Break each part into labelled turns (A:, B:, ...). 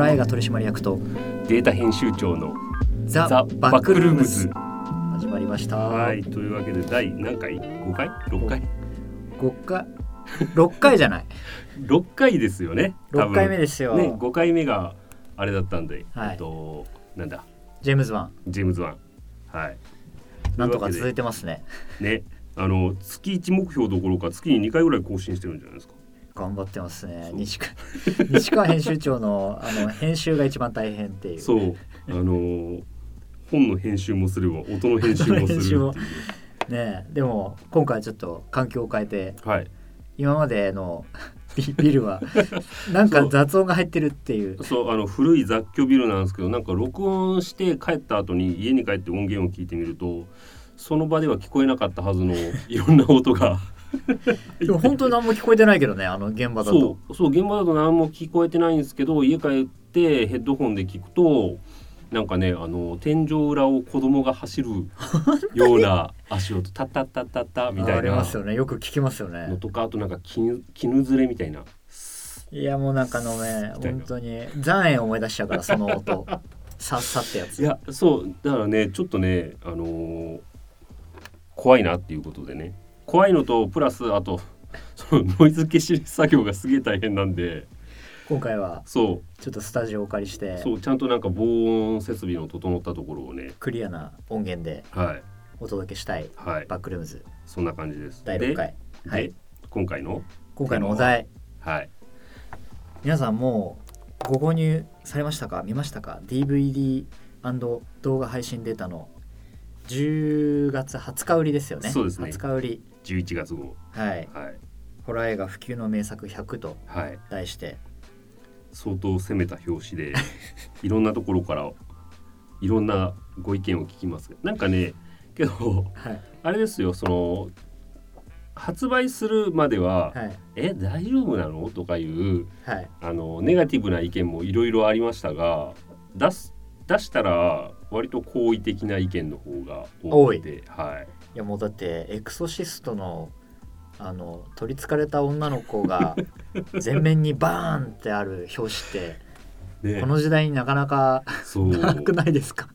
A: ラ映画取締役と
B: データ編集長の
A: ザ・
B: ザ・
A: バックルームズ
B: バ
A: 始まりました。
B: はいというわけで第何回 ?5 回 ?6 回
A: ？5回。6回じゃない
B: ?6 回ですよね。多分。
A: 6回目ですよ、
B: ね5回目があれだったんで、
A: はい。
B: えっとなんだ？
A: ジェームズ・ワン。
B: ジェームズ・ワン。はい。
A: なんとか続いてますね。
B: ね。あの月1目標どころか月に2回ぐらい更新してるんじゃないですか
A: 頑張ってますね。西川 西川編集長のあの編集が一番大変っていう
B: そう。あの本の編集もすれば音の編集もする
A: ねでも今回ちょっと環境を変えて
B: はい。
A: 今までの ビビルはなんか雑音が入ってるっていう。
B: そうあの古い雑居ビルなんですけどなんか録音して帰った後に家に帰って音源を聞いてみるとその場では聞こえなかったはずのいろんな音が
A: でも本当に何も聞こえてないけどねあの現場だと。
B: そうそう現場だと何も聞こえてないんですけど家帰ってヘッドホンで聞くとなんかねあの天井裏を子供が走る ような足音タッタッタッタッタみたいな。
A: ありますよね。よく聞きますよね。
B: のとかあとなんか絹絹ずれみたいな。い
A: やもうなんかあのね本当に。残影思い出しちゃうからその音。さっさってやつ。
B: いやそうだからねちょっとねあのー怖いなっていうことでね怖いのとプラスあと そのノイズ消し作業がすげえ大変なんで。
A: 今回は
B: そ
A: ちょっとスタジオをお借りし
B: う
A: て
B: そうちゃんとなんか防音設備の整ったところをね。
A: クリアな音源で
B: はい。
A: お届けしたい
B: はい。
A: バックルームズ。
B: そんな感じです。
A: 第6回。
B: で
A: はい。
B: で今回の？
A: 今回のお題。
B: はい。
A: 皆さんもうご購入されましたか？見ましたか？DVD& 動画配信データの10月20日売りですよね。
B: そうですね。
A: 20日売り。
B: 11月号。
A: はい。
B: はい。
A: ホラー映画普及の名作100と
B: はい。
A: 題して。
B: 相当攻めた表紙で いろんなところからいろんなご意見を聞きます。なんかねけど
A: はい。
B: あれですよその発売するまでは
A: はい「
B: え大丈夫なの?」とかいう
A: はい。
B: あのネガティブな意見もいろいろありましたが出す出したら割と好意的な意見の方が多くてはい。
A: いやもうだってエクソシストのあの取りつかれた女の子が 前面にバーンってある表紙って
B: ね。
A: この時代になかなか
B: そう。
A: なくないですか？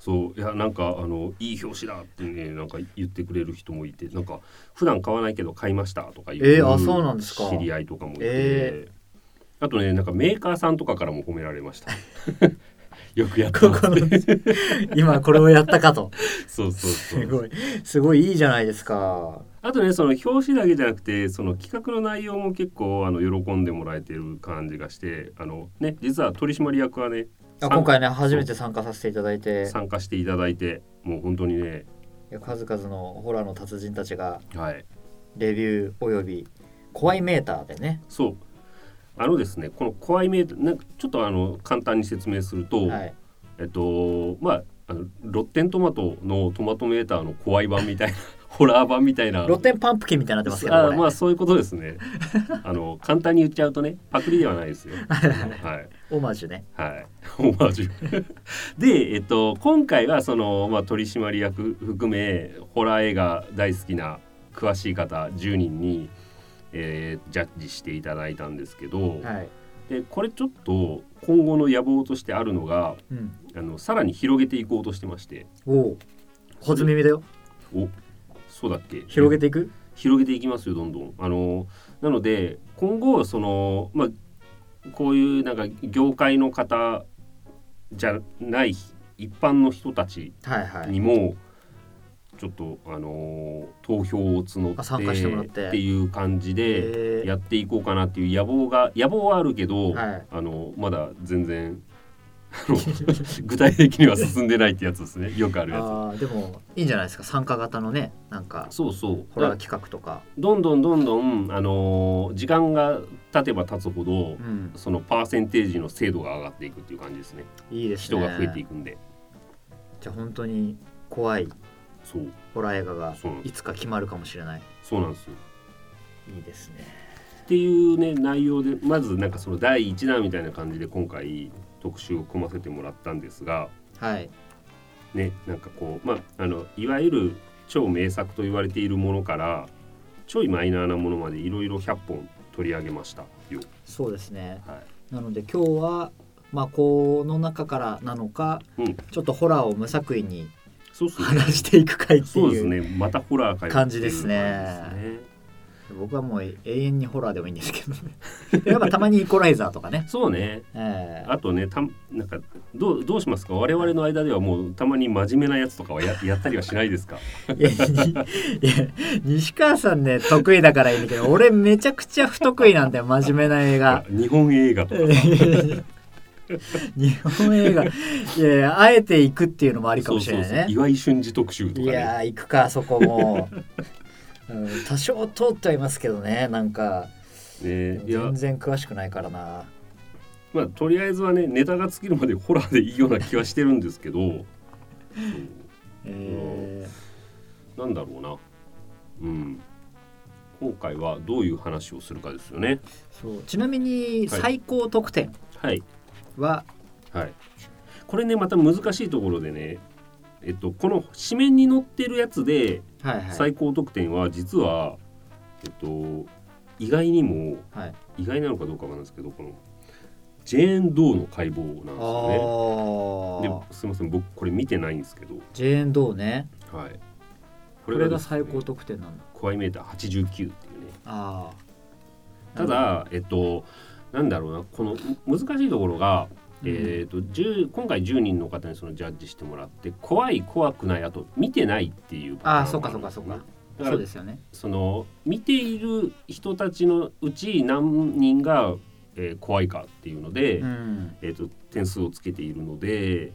B: そう。いやなんかあのいい表紙だってねなんか言ってくれる人もいてなんか普段買わないけど買いましたとかいう、
A: えーあそうなんですか？
B: 知り合いとかもいて、
A: え
B: あとねなんかメーカーさんとかからも褒められましたよくやった。
A: ここの今これをやったかと。
B: そうそうそう。
A: すごい。すごいいいじゃないですか。
B: あとねその表紙だけじゃなくてその企画の内容も結構あの喜んでもらえてる感じがしてあのね実は取締役はね
A: 今回ね初めて参加させていただいて。
B: 参加していただいてもう本当にね
A: 数々のホラーの達人たちが
B: はい。
A: レビューおよび怖いメーターでね。
B: そうあのですねこの怖いメーターなんかちょっとあの簡単に説明すると、
A: はい。
B: えっとまああのロッテントマトのトマトメーターの怖い版みたいな ホラー版みたいな。
A: ロッテンパンプキンみたいになってますけど
B: あまあそういうことですね。あの簡単に言っちゃうとねパクリではないですよ。はい。
A: オマージュね。
B: はい。オマージュ。でえっと今回はその、まあ、取締役含めホラー映画大好きな詳しい方10人に、えージャッジしていただいたんですけど、
A: はい。
B: でこれちょっと今後の野望としてあるのが
A: うん。
B: あのさらに広げていこうとしてまして。
A: おお初耳だよ。
B: おそうだっけ？
A: 広げていく？
B: 広げていきますよどんどん。あのなので今後そのまあこういうなんか業界の方じゃない一般の人たち
A: はいはい。
B: にもちょっとあの投票を募
A: あ参加してもらって。
B: っていう感じで
A: え
B: やっていこうかなっていう野望が野望はあるけど、
A: はい。
B: あのまだ全然 具体的には進んでないってやつですね。よくあるやつ。
A: でもいいんじゃないですか。参加型のねなんか
B: そうそう。
A: ホラー企画とか。
B: どんどんどんどん、あのー時間が経てば経つほど、
A: うん。
B: そのパーセンテージの精度が上がっていくっていう感じですね。
A: いいですね。
B: 人が増えていくんで、
A: じゃあ本当に怖い
B: そう。
A: ホラー映画が
B: そうなんです。
A: いつか決まるかもしれない。
B: そうなんですよ。
A: いいですね。
B: っていうね内容でまずなんかその第1弾みたいな感じで今回特集を組ませてもらったんですが
A: はい。
B: ねなんかこうまああのいわゆる超名作と言われているものからちょいマイナーなものまでいろいろ100本取り上げましたよ。
A: そうですね。
B: はい、
A: なので今日はまあこの中からなのか、
B: うん。
A: ちょっとホラーを無作為に話していく回って
B: そうです
A: いう
B: ね。またホラーかよ
A: 感じですね。
B: っていう感じですね。
A: 僕はもう永遠にホラーでもいいんですけどね。やっぱたまにイコライザーとかね、
B: そうね。
A: ええ。
B: あとねたなんかどうどうしますか？我々の間ではもうたまに真面目なやつとかはや やったりはしないですか？
A: いやにいや西川さんね得意だからいいんだけど俺めちゃくちゃ不得意なんだよ真面目な映画。
B: 日本映画とか
A: 日本映画。いやいやあえて行くっていうのもありかもしれないね。
B: そうそうそう。岩井俊二特集とか
A: い
B: ね
A: やー行くかそこも、うん、多少通ってはいますけどねなんか。全然詳しくないからな。
B: まあとりあえずはねネタが尽きるまでホラーでいいような気はしてるんですけど。
A: え
B: なんだろうな。うん。今回はどういう話をするかですよね。
A: ーそう。ちなみに
B: はい。
A: 最高得点。
B: はい。
A: は、
B: はい。これねまた難しいところでねえっとこの紙面に載ってるやつで最高得点は実はえっと意外にも
A: はい。
B: 意外なのかどうかわかんないですけどこのジェーン・ドーの解剖なんですよね。ですいません僕これ見てないんですけど。
A: ジェーン・ドーね。
B: はい。こ
A: これが
B: ね
A: 最高得点なんだ。
B: コアイメーター89っていうね。
A: ああ
B: ただえっとなんだろうなこのむ難しいところが、
A: うん。
B: えっと10今回10人の方にそのジャッジしてもらって怖い怖くないあと見てないっていう
A: ああそうかそうかそうか。
B: だから
A: そうですよね。
B: その見ている人たちのうち何人が、えー怖いかっていうので、
A: うん。
B: えー、と点数をつけているので、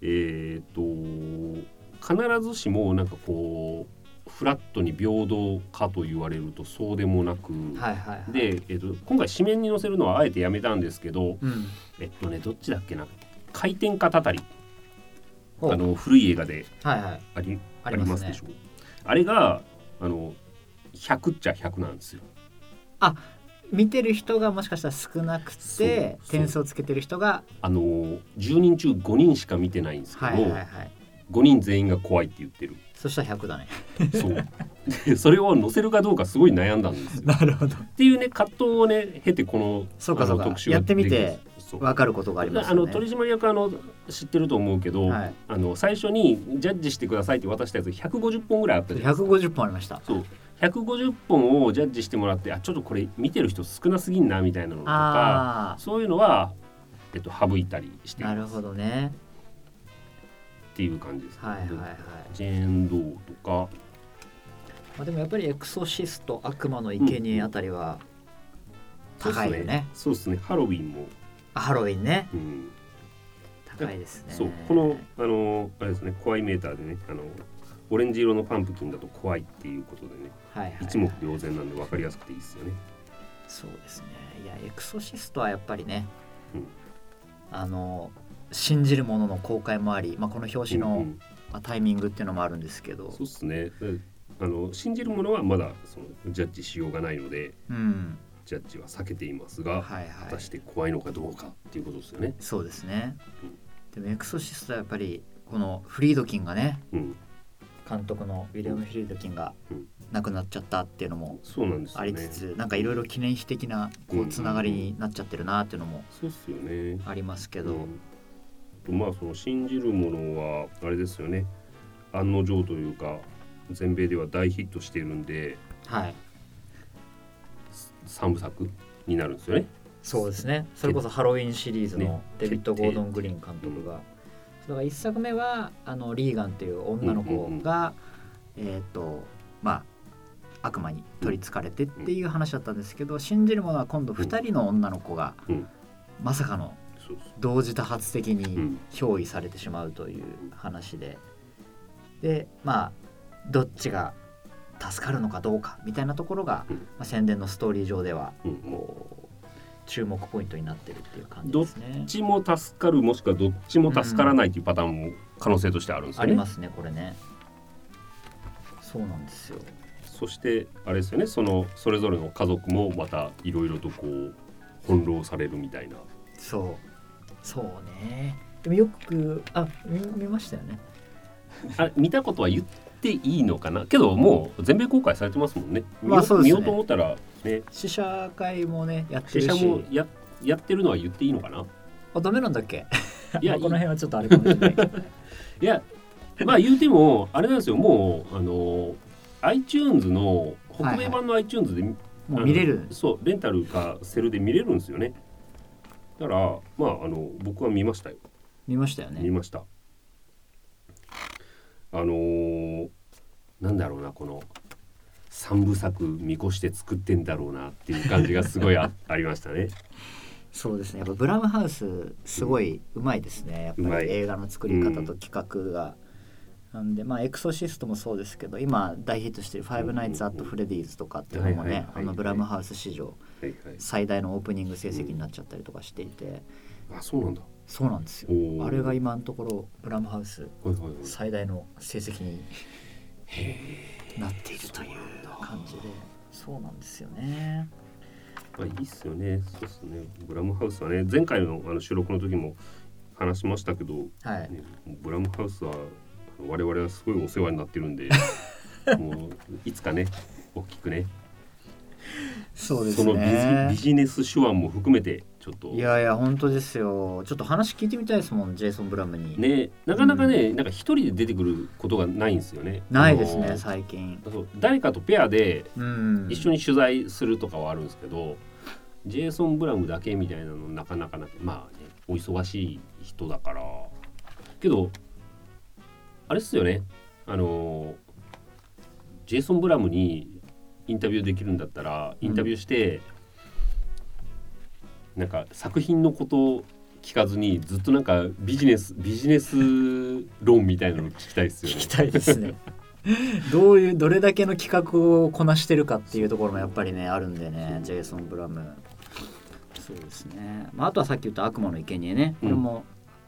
B: えー、と必ずしもなんかこうフラットに平等かと言われるとそうでもなく、
A: はいはいはい。
B: で、えー、と今回紙面に載せるのはあえてやめたんですけど
A: うん。
B: えっとねどっちだっけな回転かたたりあの古い映画で
A: はいはい。
B: ありあ
A: あります
B: でしょあれがあの100っちゃ100なんですよ。
A: 見てる人がもしかしたら少なくて点数をつけてる人が
B: あの10人中5人しか見てないんですけど、
A: はいはいはい
B: 5人全員が怖いって言ってる
A: そしたら100だね。
B: そう。でそれを載せるかどうかすごい悩んだんですよ。
A: なるほど。
B: っていうね葛藤をね経てこの
A: そうかそうか。
B: あの特集が
A: やってみて分かることがありますね。
B: の取締役あの知ってると思うけど、
A: はい。
B: あの最初にジャッジしてくださいって渡したやつ150本ぐらいあったじゃないですか。
A: 150本ありました。
B: そう。150本をジャッジしてもらってあちょっとこれ見てる人少なすぎんなみたいなのとか
A: あ
B: そういうのは、えっと、省いたりして
A: なるほどね
B: っていう感じです、ね。
A: はいはいはい。
B: ジェーン・ドーとか。
A: まあでもやっぱりエクソシスト悪魔の生贄あたりは高いよね,、
B: そうですね。ハロウィンも、
A: あハロウィンね。
B: うん、
A: 高いですね。
B: そう。このあのあれですね。怖いメーターでねあのオレンジ色のパンプキンだと怖いっていうことでね。
A: はいはいはい。
B: 一目瞭然なんで分かりやすくていいですよね。
A: そうですね。いやエクソシストはやっぱりね、
B: うん。
A: あの信じるものの公開もあり、まあ、この表紙の、
B: うんうん。
A: まあ、タイミングっていうのもあるんですけど。
B: そうですね。であの信じるものはまだそのジャッジしようがないので
A: うん。
B: ジャッジは避けていますが、
A: はいはい。
B: 果たして怖いのかどうかっていうことですよね。
A: そうですね。
B: うん。
A: でもエクソシストはやっぱりこのフリードキンがね
B: うん、
A: 監督のウィリアム・フリードキンが
B: うん。
A: 亡くなっちゃったっていうのも。ありつつ、なんかいろいろ記念碑的なこ
B: うん
A: うつながりになっちゃってるなっていうのも。ありますけど、
B: うんまあその信じるものはあれですよね。案の定というか全米では大ヒットしているんで
A: はい。
B: 三部作になるんですよね。
A: そうですね。それこそハロウィンシリーズ
B: ね。
A: のデビッド・ゴードン・グリーン監督が、だから1作目はあのリーガンっていう女の子が、えっ、とまあ悪魔に取りつかれてっていう話だったんですけど、信じるものは今度2人の女の子が、
B: うん。
A: まさかの同時多発的
B: う
A: に
B: ん
A: 憑依されてしまうという話で、でまあどっちが助かるのかどうかみたいなところが、
B: うん
A: まあ、宣伝のストーリー上では
B: うん
A: こう注目ポイントになってるっていう感じ
B: どっ
A: ですね。
B: ちも助かるもしくはどっちも助からないというパターンも可能性としてあるんですよね。
A: ありますねこれね。そうなんですよ。
B: そしてあれですよねそのそれぞれの家族もまたいろいろとこう翻弄されるみたいな。
A: そうそうね。でもよくあ見見ましたよね。
B: あ見たことは言っていいのかな？けどもう全米公開されてますもんね。見よ
A: まあそうですね。
B: 見ようと思ったらね。
A: 試写会もねやって
B: 試
A: るし。
B: 写もややってるのは言っていいのかな？
A: あダメなんだっけ？
B: いや
A: まあこの辺はちょっとあれかもしれない。け ど
B: いやまあ言うてもあれなんですよ。もうあの iTunes の北米版の iTunes で、
A: もう見れる。
B: そうレンタルかセルで見れるんですよねだからまああの僕は見ましたよ。
A: 見ましたよね。
B: 見ました。あのーなんだろうなこの三部作見越して作ってんだろうなっていう感じがすごいあ ありましたね。
A: そうですね。やっぱブラムハウスすごいうまいですね。やっ
B: うまい。
A: ぱり映画の作り方と企画が、なんでまあエクソシストもそうですけど今大ヒットしてる「ファイブナイツ・アット・フレディーズ」とかっていうのもねあのブラムハウス史上最大のオープニング成績になっちゃったりとかしていて。
B: あそうなんだ。
A: そうなんですよ。あれが今のところブラムハウス最大の成績になっているという感じで。そうなんですよね。
B: まあいいっすよね。そうっすね。ブラムハウスはね前回のあの収録の時も話しましたけど、
A: はい。
B: ね、ブラムハウスは我々はすごいお世話になってるんで もういつかね大きくね
A: そうです
B: のビジ
A: ね
B: ビジネス手腕も含めてちょっと。
A: いやいや本当ですよ。ちょっと話聞いてみたいですもんジェイソン・ブラムに、
B: ねなかなかね、なんか一人で出てくることがないんですよね。
A: ないですね最近。
B: そう誰かとペアで
A: うん。
B: 一緒に取材するとかはあるんですけど、ジェイソン・ブラムだけみたいなのなかなかなくまあねお忙しい人だから。けどあれっすよね。あのジェイソン・ブラムにインタビューできるんだったらインタビューして、なんか作品のことを聞かずにずっとなんかビジネスビジネス論みたいなの聞きたいですよね。
A: 聞き。たいですね。どういうどれだけの企画をこなしてるかっていうところもやっぱりねあるんでねジェイソン・ブラム。そうですね、まあ、あとはさっき言った悪魔の生贄ね。これも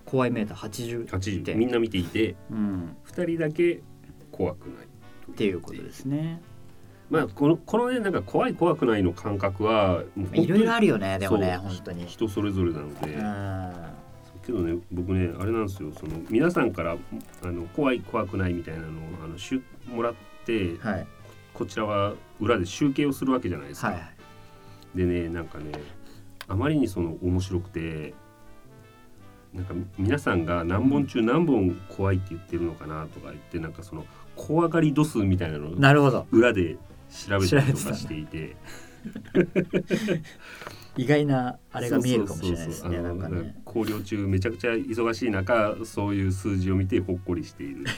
A: 怖いメーター80
B: 80
A: 点
B: みんな見ていて
A: うん、
B: 2人だけ怖くない
A: っていうことですね
B: まあこのこのねなんか怖い怖くないの感覚は
A: いろいろあるよねでもね本当に。
B: 人それぞれなので、
A: うん。
B: けどね僕ねあれなんですよ。その皆さんからあの怖い怖くないみたいなのをあのしゅもらって
A: はい。
B: こちらは裏で集計をするわけじゃないですか。
A: はい
B: でねなんかねあまりにその面白くてなんか皆さんが何本中何本怖いって言ってるのかなとか言ってなんかその怖がり度数みたいなのを
A: なるほど。
B: 裏で調べたりとかしていて。
A: 意外なあれが見えるかもしれないですねなんかね。
B: 考慮中めちゃくちゃ忙しい中そういう数字を見てほっこりしている。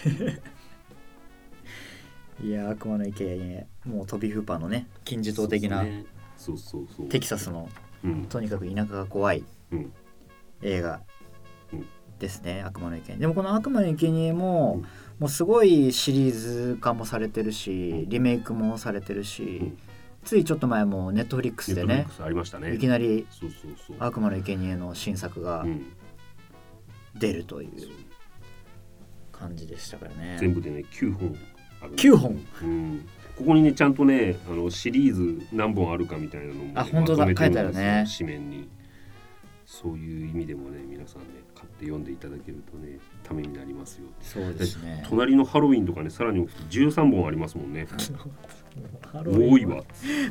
A: いや悪魔の生贄もうトビー・フーパーのね金字塔的な
B: そうそうそう
A: テキサスの
B: うん。
A: とにかく田舎が怖い
B: うん。
A: 映画
B: うん。
A: ですね、悪魔の生贄でもこの悪魔の生贄も、
B: うん
A: もうすごいシリーズ化もされてるし、
B: うん。
A: リメイクもされてるし、
B: ん。
A: ついちょっと前もネットフリックスでね
B: ありましたね。
A: いきなり悪魔の生贄の新作が
B: うん。
A: 出るという感じでしたからね、
B: 全部でね9本ある
A: 9本？
B: うん。ここにねちゃんとねあのシリーズ何本あるかみたいなのもね、
A: あ本当だ。書いてあるね。
B: 紙面にそういう意味でもね皆さんね買って読んでいただけるとねためになりますよ。
A: そうですね。
B: 隣のハロウィンとかねさらに13本ありますもんね。
A: ハロウィン
B: 多いわ、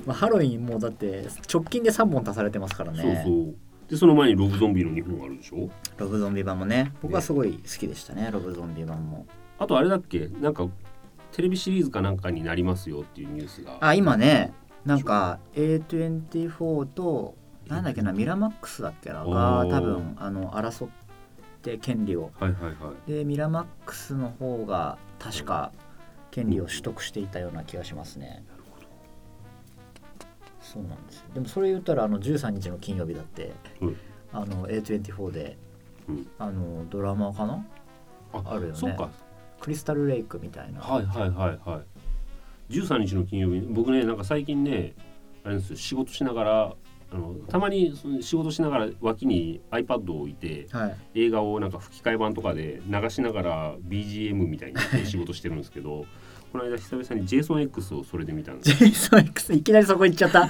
A: まあ、ハロウィンもうだって直近で3本足されてますからね。
B: そうそう。でその前にロブゾンビの2本あるでしょ。
A: ロブゾンビ版もね僕はすごい好きでしたねロブゾンビ版も。
B: あとあれだっけ？なんかテレビシリーズかなんかになりますよっていうニュースが。
A: あ今ねなんか A24 となんだっけなミラマックスだっけなが多分あの争って権利を。
B: はいはいはい。
A: でミラマックスの方が確か権利を取得していたような気がしますね。
B: なるほど
A: そうなんですよ。でもそれ言ったらあの13日の金曜日だって、
B: うん。
A: あの A24 で、
B: うん。
A: あのドラマかな？
B: あ
A: あるよね。
B: そっか。
A: クリスタルレイクみたいな、
B: はいはいはいはい。13日の金曜日僕ねなんか最近ねあれですよ。仕事しながらあのたまにその仕事しながら脇に iPad を置いて
A: はい。
B: 映画をなんか吹き替え版とかで流しながら BGM みたいに仕事してるんですけど この間久々にジェイソン X をそれで見たんです。
A: ジェイソン X いきなりそこ行っちゃった。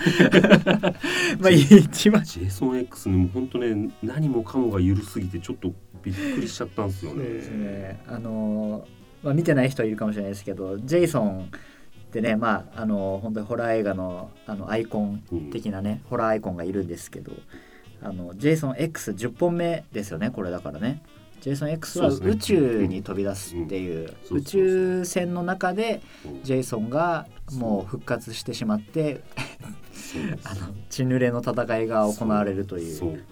A: まあ一番。
B: ジェイソン X ねもうほんとね何もかもが緩すぎてちょっとびっくりしちゃったんですよね。
A: すね。あのーまあ、見てない人いるかもしれないですけどジェイソンってねまああのー本当にホラー映画のあのアイコン
B: うん
A: 的なね、ホラーアイコンがいるんですけどあのジェイソン X10 本目ですよねこれだからね。ジェイソン X は宇宙に飛び出すっていう宇宙船の中で
B: うん。
A: ジェイソンがもう復活してしまって あの血濡れの戦いが行われるという。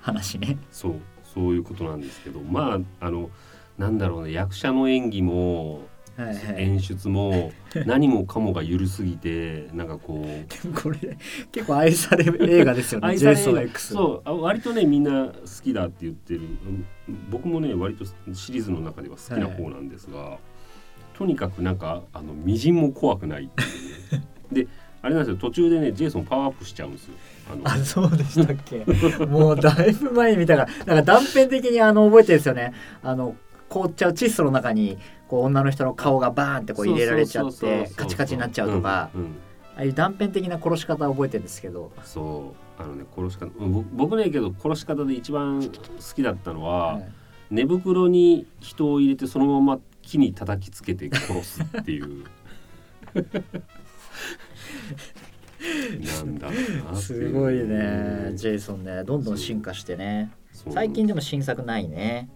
A: 話ね。
B: そう。そういうことなんですけどまああのなんだろうね役者の演技も
A: はいはい、
B: 演出も 何もかもが緩すぎてなんかこう。
A: でもこれ結構愛される映画ですよね
B: 愛され
A: ジェイソン X。
B: そうあ割とねみんな好きだって言ってる。うん僕もね割とシリーズの中では好きな方なんですが、とにかくなんかあのみじんも怖くないっていうね。であれなんですよ途中でねジェイソンパワーアップしちゃうんですよ。あ
A: そうでしたっけ？もうだいぶ前に見たからなんか断片的にあの覚えてるんですよね。あの凍っちゃう窒素の中にこう女の人の顔がバーンってこう入れられちゃってカチカチになっちゃうとか、
B: うんうん
A: ああいう断片的な殺し方を覚えてるんですけど、
B: そう。あのね殺し方僕ねけど殺し方で一番好きだったのは、
A: はい。
B: 寝袋に人を入れてそのまま木に叩きつけて殺すっていう。なんだろう
A: すごいねジェイソンね。どんどん進化してね。最近でも新作ないね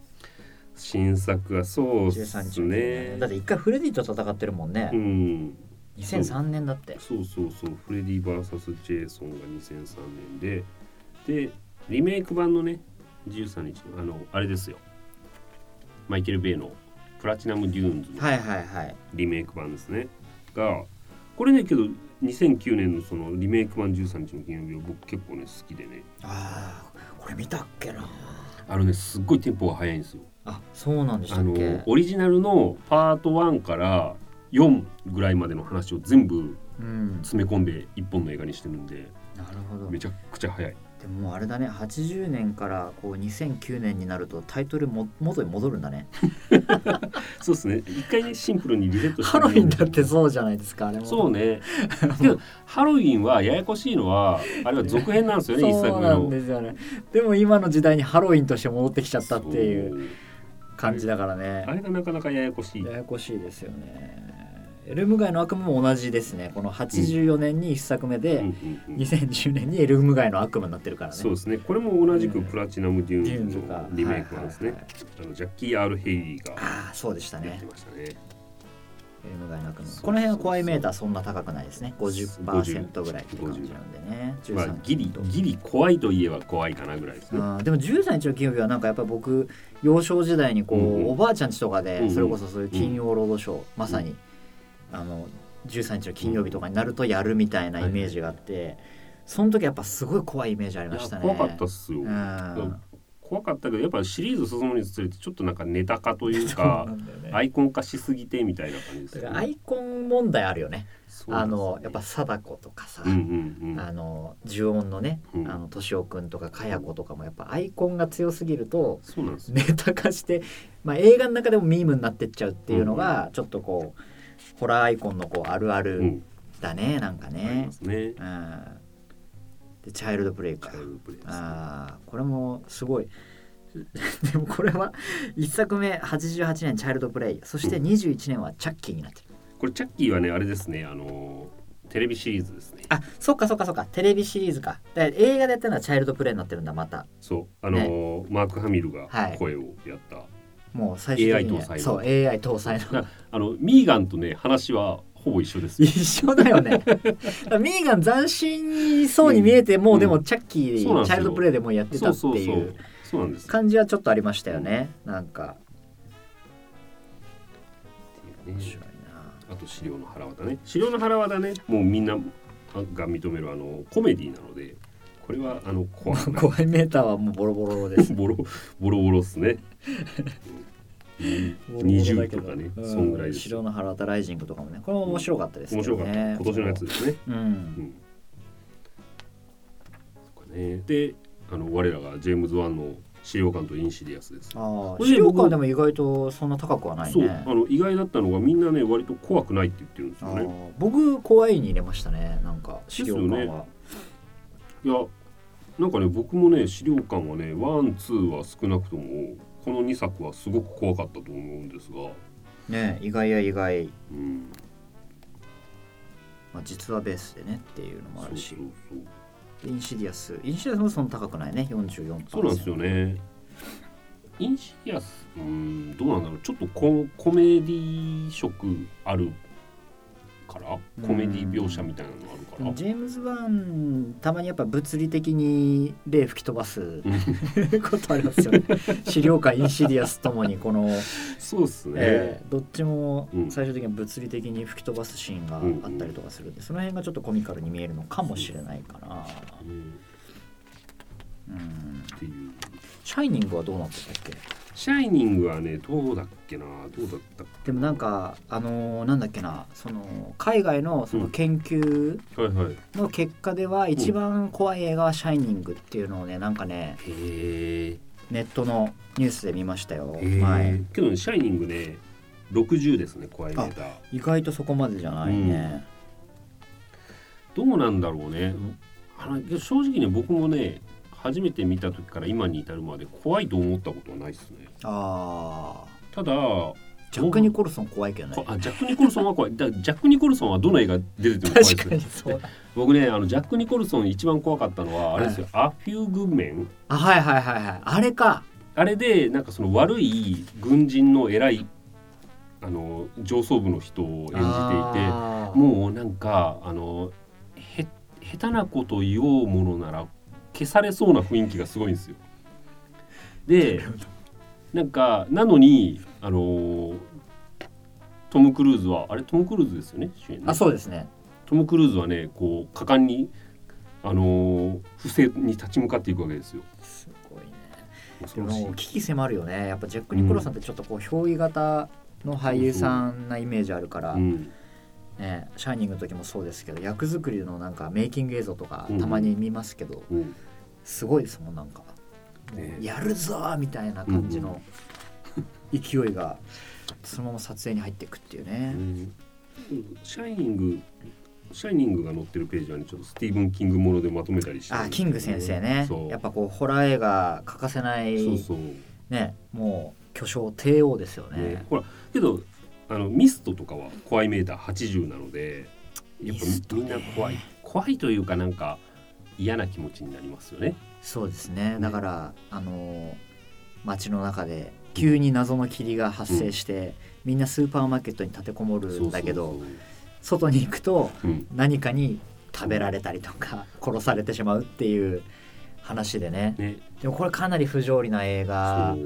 B: 新作はそうっ
A: 13
B: す
A: 日
B: ね
A: だって一回フレディと戦ってるもんね、
B: うん。
A: 2003年だって。
B: そうそうそうフレディ VS ジェイソンが2003年で。でリメイク版のね13日のあのあれですよ。マイケル・ベイの「プラチナム・デューンズ」の
A: はいはいはい。
B: リメイク版ですね。がこれねけど2009年のそのリメイク版13日の金曜日は僕結構ね好きでね。
A: ああこれ見たっけな。
B: あのねすっごいテンポが速いんですよ
A: あそうなんでした
B: あのオリジナルのパート1から4ぐらいまでの話を全部
A: うん。
B: 詰め込んで一本の映画にしてるんで
A: なるほど。
B: めちゃくちゃ速い。
A: でもあれだね。80年からこう2009年になるとタイトルも元に戻るんだね。
B: そうですね。一回ねシンプルにリセットして
A: ハロウィンだってそうじゃないですかあれも。
B: そうね。けどハロウィンはややこしいのはあれは続編なんですよね一作
A: そうなんですよね。でも今の時代にハロウィンとして戻ってきちゃったっていう感じだから
B: あ
A: ね
B: れがなかなかややこしい。
A: ややこしいですよね。エルム街の悪夢も同じですね。この84年に1作目で、
B: うん。うんうん
A: 2010年にエルム街の悪夢になってるからね。
B: そうですね。これも同じくプラチナム・デュ
A: ー
B: ーンのリメイクなんですね、
A: はいはいはい
B: あのジャッキー・アール・ヘイリーが
A: ああそうでした
B: やっ
A: ね
B: てましたね
A: エルム街のこの辺は怖いメーターそんな高くないですね。50%ぐらいって感じなんでね。
B: まあ
A: 13
B: ギリギリ怖いといえば怖いかなぐらいですね。
A: あーでも13日の金曜日はなんかやっぱり僕幼少時代にこう、
B: うんうん。
A: おばあちゃん家とかで、
B: うんうん。
A: それこそそういう金曜ロードショー、まさに、あの13日の金曜日とかになるとやるみたいなイメージがあって、その時やっぱすごい怖いイメージありましたね。
B: 怖かったっすよ、
A: うん
B: 怖かったけどやっぱシリーズ進むにつれてちょっとなんかネタ化というか
A: ね。
B: アイコン化しすぎてみたいな感じですよね。
A: アイコン問題あるよね。
B: そうです
A: あのやっぱ貞子とかさ、
B: うんうんうん。
A: あの呪音のね、
B: うん。
A: あの敏夫くんとかかや子とかもやっぱアイコンが強すぎると
B: そうなん
A: ネタ化して、まあ、映画の中でもミームになってっちゃうっていうのがちょっとこうホラーアイコンのこうあるあ
B: う
A: る
B: ん
A: だね、なんか
B: あり
A: ね
B: ね。
A: うん、でチャイルドプレイか
B: チャイルドプレイね
A: あーこれもすごい。でもこれは1作目88年チャイルドプレイそして21年はチャッキーになってる、
B: これチャッキーはねあれですねあのテレビシリーズですね。
A: あそっかそっかそっか。テレビシリーズか。で映画でやってるのはチャイルドプレイになってるんだまた。
B: そう。あの、マーク・ハミルが
A: はい。
B: 声をやった、
A: もう最終的に
B: AI 搭載の。
A: そう AI 搭載の。
B: だあのミーガンとね話はほぼ一緒ですよ。
A: 一緒だよね。ミーガン斬新そうに見えても、
B: うん
A: でもチャッキー、チャイルドプレイでもうやってたっていう。感じはちょっとありましたよね、なんか。
B: ね。
A: 面白いな。
B: あと資料の腹渡ね。資料の腹渡ねもうみんなが認めるあのコメディなのでこれはあの怖い。
A: 怖いメーターはもうボロボロです
B: ボロボロボロっすね。うん20とかね、そんぐらいです。
A: 死霊のはらわたライジングとかもねこれも面白かったですね
B: 面白かった。今年のやつですね。
A: うん
B: ね。で、あの我らがジェームズ・ワンの死霊館とインシディアスです。
A: ああ死霊館
B: 僕
A: でも意外とそんな高くはない
B: そう、
A: ね
B: あの意外だったのがみんなね割と怖くないって言ってるんです
A: あ
B: よね。
A: ー僕怖いに入れましたねなんか死霊館は、
B: いや、なんかね僕もね死霊館はね one two は少なくともこの2作はすごく怖かったと思うんですが、
A: ね意外や意外、
B: うん、
A: まあ、実話ベースでねっていうのもあるし。
B: そうそうそう。
A: インシディアス。インシディアスもそんな高くないね。44%
B: そうなんですよね。インシディアスうんどうなんだろう。ちょっとココメディ色あるからコメディ描写みたいなのあるから。
A: ジェームズ・ワンたまにやっぱ物理的に霊吹き飛ばす
B: うん。
A: ことありますよね。死霊館インシディアスともにこの、
B: そうっすね、
A: えーどっちも
B: うん。
A: 最終的に物理的に吹き飛ばすシーンがあったりとかするんで、その辺がちょっとコミカルに見えるのかもしれないかな、
B: うん。
A: うん、
B: っていう。
A: シャイニングはどうなってたっけ？
B: シャイニングはねどうだっけなどうだったっ
A: でもなんかあのーなんだっけなその海外のその研究の結果では一番怖い映画は「シャイニング」っていうのをねなんかねネットのニュースで見ましたよ
B: へ
A: 前。
B: えけどねシャイニングね60ですね怖いメーター
A: 意外とそこまでじゃないね、
B: どうなんだろうね。あの正直ね僕もね初めて見た時から今に至るまで怖いと思ったことはないですね。
A: ああ
B: ただ
A: ジャック・ニコルソン怖いけどね。
B: こあジャック・ニコルソンは怖い。だジャック・ニコルソンはどの映画出てても怖いです
A: 確かにそう。
B: 僕ねあのジャック・ニコルソン一番怖かったのはあれですよ、アフューグメン
A: あはいはいはいはい。あれか。
B: あれでなんかその悪い軍人の偉いあの上層部の人を演じていてもうなんかあのへ下手なこと言おうものなら消されそうな雰囲気がすごいんですよ。でなんかなのにあのトム・クルーズはあれ？トム・クルーズですよね？主演ね。
A: あそうですね。
B: トム・クルーズはねこう果敢にあの不正に立ち向かっていくわけですよ。
A: すごいね。でも危機迫るよね。やっぱジャック・ニコルソンってちょっとこう憑依型の俳優さんなイメージあるから、
B: うん。
A: ね、シャイニングの時もそうですけど役作りのなんかメイキング映像とか
B: うん。
A: たまに見ますけど、
B: うん
A: すごいですもんなんか、
B: ね。
A: やるぞーみたいな感じの勢いがそのまま撮影に入っていくっていう
B: う
A: ね、
B: ん。シャイニングシャイニングが載ってるページはねちょっとスティーブン・キングものでまとめたりして
A: あキング先生ね。
B: そう。
A: やっぱこうホラー映画欠かせない
B: そうそう、
A: ねもう巨匠帝王ですよね。
B: ね、ほらけどあのミストとかは怖いメーター80なのでやっぱみんな怖い。怖いというかなんか嫌な気持ちになりますよね。
A: そうですね。だからあのー街の中で急に謎の霧が発生して、みんなスーパーマーケットに立てこもるんだけど外に行くと何かに食べられたりとか殺されてしまうっていう話でね。
B: ね、
A: でもこれかなり不条理な映画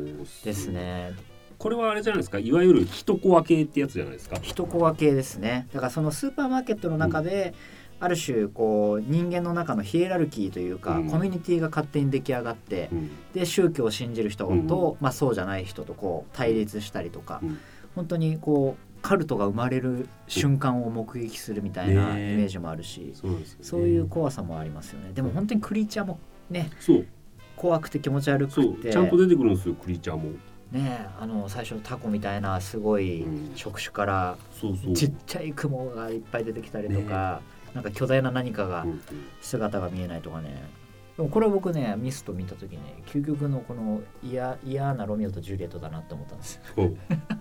A: ですね。
B: これはあれじゃないですか？いわゆる一コア系ってやつじゃないですか？
A: 一コア系ですね。だからそのスーパーマーケットの中で、ある種こう人間の中のヒエラルキーというか、
B: うん。
A: コミュニティが勝手に出来上がって、
B: うん。
A: で宗教を信じる人と、
B: うん。
A: まあ、そうじゃない人とこう対立したりとか、
B: うん。
A: 本当にこうカルトが生まれる瞬間を目撃するみたいなイメージもあるし、
B: そうね。
A: そういう怖さもありますよね。でも本当にクリーチャーもね怖くて気持ち悪くて。
B: ちゃんと出てくるんですよクリーチャーも。
A: ねあの最初のタコみたいなすごい
B: うん。
A: 触手から。ちっちゃい雲がいっぱい出てきたりとか、なんか巨大な何かが姿が見えないとかね。でもこれは僕ねミスト見た時ね究極のこの嫌嫌なロミオとジュリエットだなって思ったんですよ。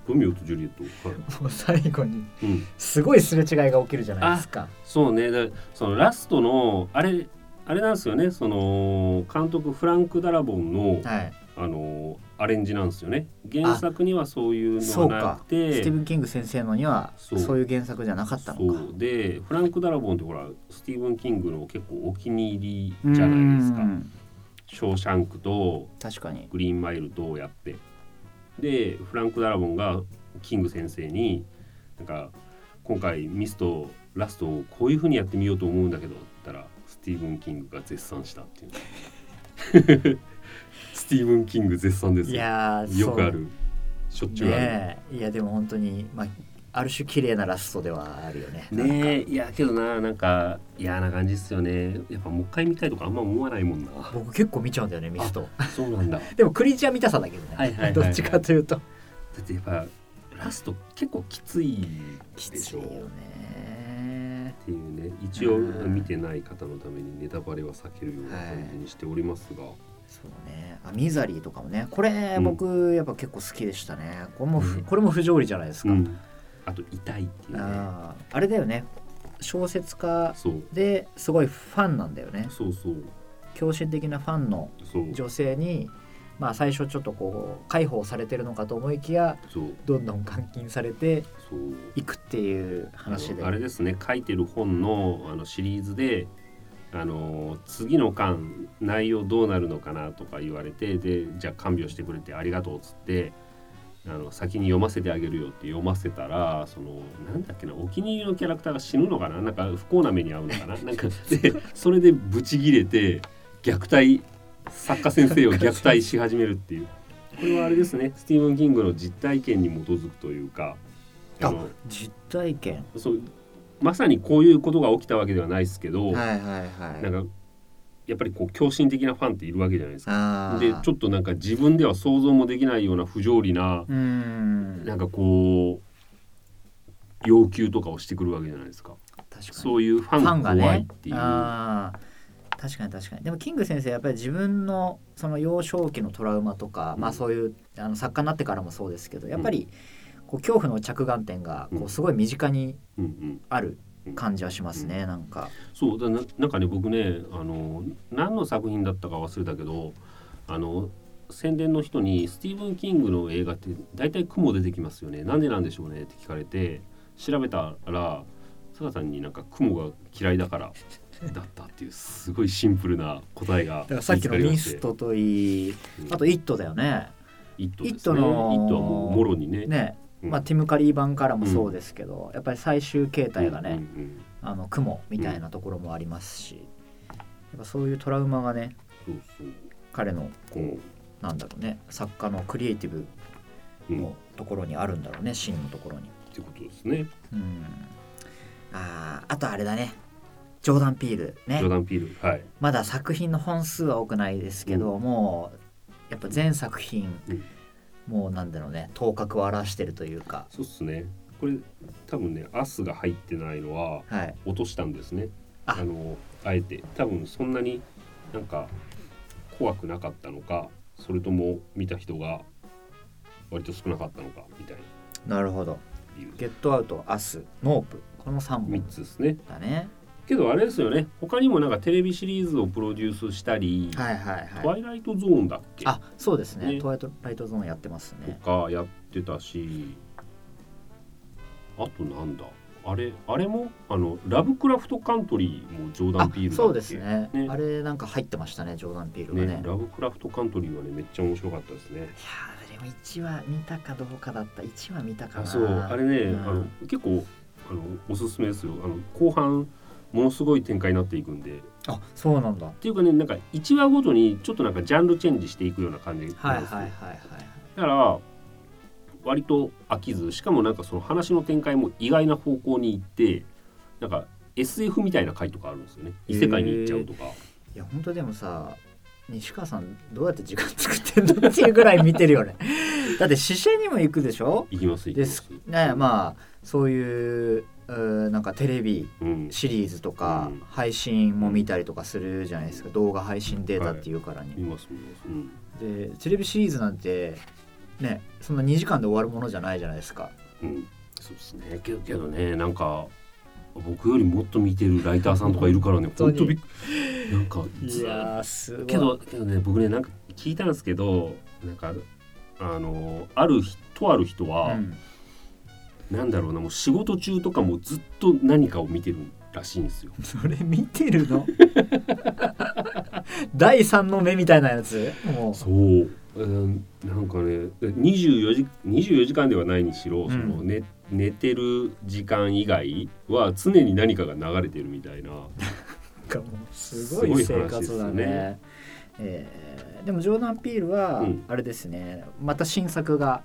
B: ロミオとジュリエット？はい。
A: もう最後に
B: うん。
A: すごいすれ違いが起きるじゃないですか。
B: そうね。だそのラストのあれあれなんですよね。その監督フランク・ダラボンの
A: はい。
B: あのアレンジなんですよね。原作にはそういうのはなく
A: ステ
B: て
A: ィーブン・キング先生のには
B: そ
A: そうういう原作じゃなかったのか。
B: そうでフランク・ダラボンってほらスティーブン・キングの結構お気に入りじゃないですか。
A: うん「
B: ショーシャンク」と
A: 確かに「
B: グリーンマイル」とやって。でフランク・ダラボンがキング先生になんか今回ミストラストをこういうふうにやってみようと思うんだけどって言ったらスティーブン・キングが絶賛したっていう。スティーブン・キング絶賛です
A: い
B: よ
A: やー
B: よくある。しょっちゅうある。
A: ねえ。いやでも本当にまあある種綺麗なラストではあるよね。
B: ねえ。いやけどななんか嫌な感じですよね。やっぱもう一回見たいとかあんま思わないもんな。
A: 僕結構見ちゃうんだよねミスト。
B: そうなんだ。だ
A: でもクリーチャー見たさだけどね、
B: はいはいはい。はい
A: どっちかというと。
B: ってやっぱラスト結構きつい
A: き
B: でしょ。
A: ついよね
B: っていうね一応
A: うん
B: 見てない方のためにネタバレは避けるような感じにしておりますが、
A: そうね。あミザリーとかもね。これ
B: うん。
A: 僕やっぱ結構好きでしたね。これもふ、
B: うん。
A: これも不条理じゃないですか、
B: うん。あと痛いっていうね。
A: あーあれだよね。小説家ですごいファンなんだよね。
B: そうそう。
A: 狂信的なファンの女性にまあ最初ちょっとこう解放されてるのかと思いきやどんどん監禁されていくっていう話で。
B: あれですね。書いてる本のあのシリーズであの次の巻内容どうなるのかなとか言われてでじゃあ看病してくれてありがとうっつってあの先に読ませてあげるよって読ませたらそのなんだっけなお気に入りのキャラクターが死ぬのかな？なんか不幸な目に遭うのかな？なんかでそれでブチギレて虐待作家先生を 虐待し始めるっていう。これはあれですね。スティーブン・キングの実体験に基づくというかあの
A: 実体験？
B: そうまさにこういうことが起きたわけではないですけど、
A: はいはいはい。
B: なんかやっぱりこう狂信的なファンっているわけじゃないですか。でちょっとなんか自分では想像もできないような不条理な、
A: うーん。
B: なんかこう要求とかをしてくるわけじゃないですか。
A: 確かに。
B: そういうファ
A: ンが
B: 怖い
A: ね
B: っていう。
A: あー。確かに確かに。でもキング先生やっぱり自分のその幼少期のトラウマとか、
B: うん。
A: まあそういうあの作家になってからもそうですけどやっぱりこう恐怖の着眼点がこ
B: う
A: すごい身近にある感じはしますね、なんか。
B: そうだななんかね僕ねあの何の作品だったか忘れたけどあの宣伝の人にスティーブン・キングの映画って大体雲出てきますよね。なんでなんでしょうねって聞かれて調べたら坂さんになんか雲が嫌いだからだったっていうすごいシンプルな答えが
A: だからさっきのミストといい
B: うん。
A: あと「イット!」だよね。
B: イットね
A: イットの
B: イットはもうもろにね。
A: ね。
B: うん
A: まあ、ティム・カリー版からもそうですけど、やっぱり最終形態がね、あの雲みたいなところもありますし、やっぱそういうトラウマがね彼のこう、
B: うん。
A: なんだろうね作家のクリエイティブのところにあるんだろうね芯のところに。
B: てことですね。
A: うん、あーあとあれだね。ジョーダン・ピールね。
B: ジョーダン・ピールはい。
A: まだ作品の本数は多くないですけど、もうやっぱ全作品、
B: うん
A: もうなんだろうね頭角を現してるというか。
B: そうっすね。これ多分ねアスが入ってないのは
A: はい。
B: 落としたんですね。
A: あ。
B: あのあえて。多分そんなになんか怖くなかったのかそれとも見た人が割と少なかったのかみたい
A: な。るほど。ゲットアウトアスノープ。この3
B: 3
A: 本
B: つですね。
A: だね
B: けどあれですよね。他にもなんかテレビシリーズをプロデュースしたり、
A: はいはい
B: トワ
A: はい。
B: イライトゾーンだっけ？
A: あそうですね。
B: ね。
A: トワイトライトゾーンやってますね。
B: とかやってたしあとなんだ？あれあれも？あのラブクラフトカントリーもジョーダ
A: あ
B: ン・ピールだっけ？
A: そうですね。
B: ね。
A: あれなんか入ってましたねジョーダン・ピールがね。
B: ねラブクラフトカントリーはねめっちゃ面白かったですね。
A: いやーでも1話見たかどうかだった。1話見たかな。
B: あそう。あれね、
A: うん。
B: あの結構あのおすすめですよ。あの後半ものすごい展開になっていくんで。っ
A: あそうなんだ。
B: ていうかねなんか1話ごとにちょっとなんかジャンルチェンジしていくような感じなんですよ。
A: はいはいはいはい。
B: だから割と飽きずしかもなんかその話の展開も意外な方向に行ってなんか SF みたいな回とかあるんですよね。異世界に行っちゃうとか、
A: いや本当でもさ西川さんどうやって時間作ってんのっていうぐらい見てるよね。だって試写にも行くでしょ？
B: 行きます行き
A: で
B: ます。す
A: ねまあそういううーなんかテレビ
B: うん。
A: シリーズとか
B: うん。
A: 配信も見たりとかするじゃないですか。動画配信データっていうからに、でテレビシリーズなんてねそんな2時間で終わるものじゃないじゃないですか。
B: うん、そうですね。けどけどねなんか僕よりもっと見てるライターさんとかいるからね
A: 本当
B: びっなんかず
A: ーすごい。
B: けどけどね僕ねなんか聞いたんですけどなんかあのある人とある人は、
A: うん
B: なんだろうなもう仕事中とかもずっと何かを見てるらしいんですよ。
A: それ見てるの？第三の目みたいなやつ？もう。
B: そう、うん、なんかね24時24時間ではないにしろ、
A: ん。
B: その寝寝てる時間以外は常に何かが流れてるみたいな。
A: なんかもうすごい生活だね
B: ね。
A: えーでもジョーダン・ピールは
B: うん。
A: あれですね、また新作が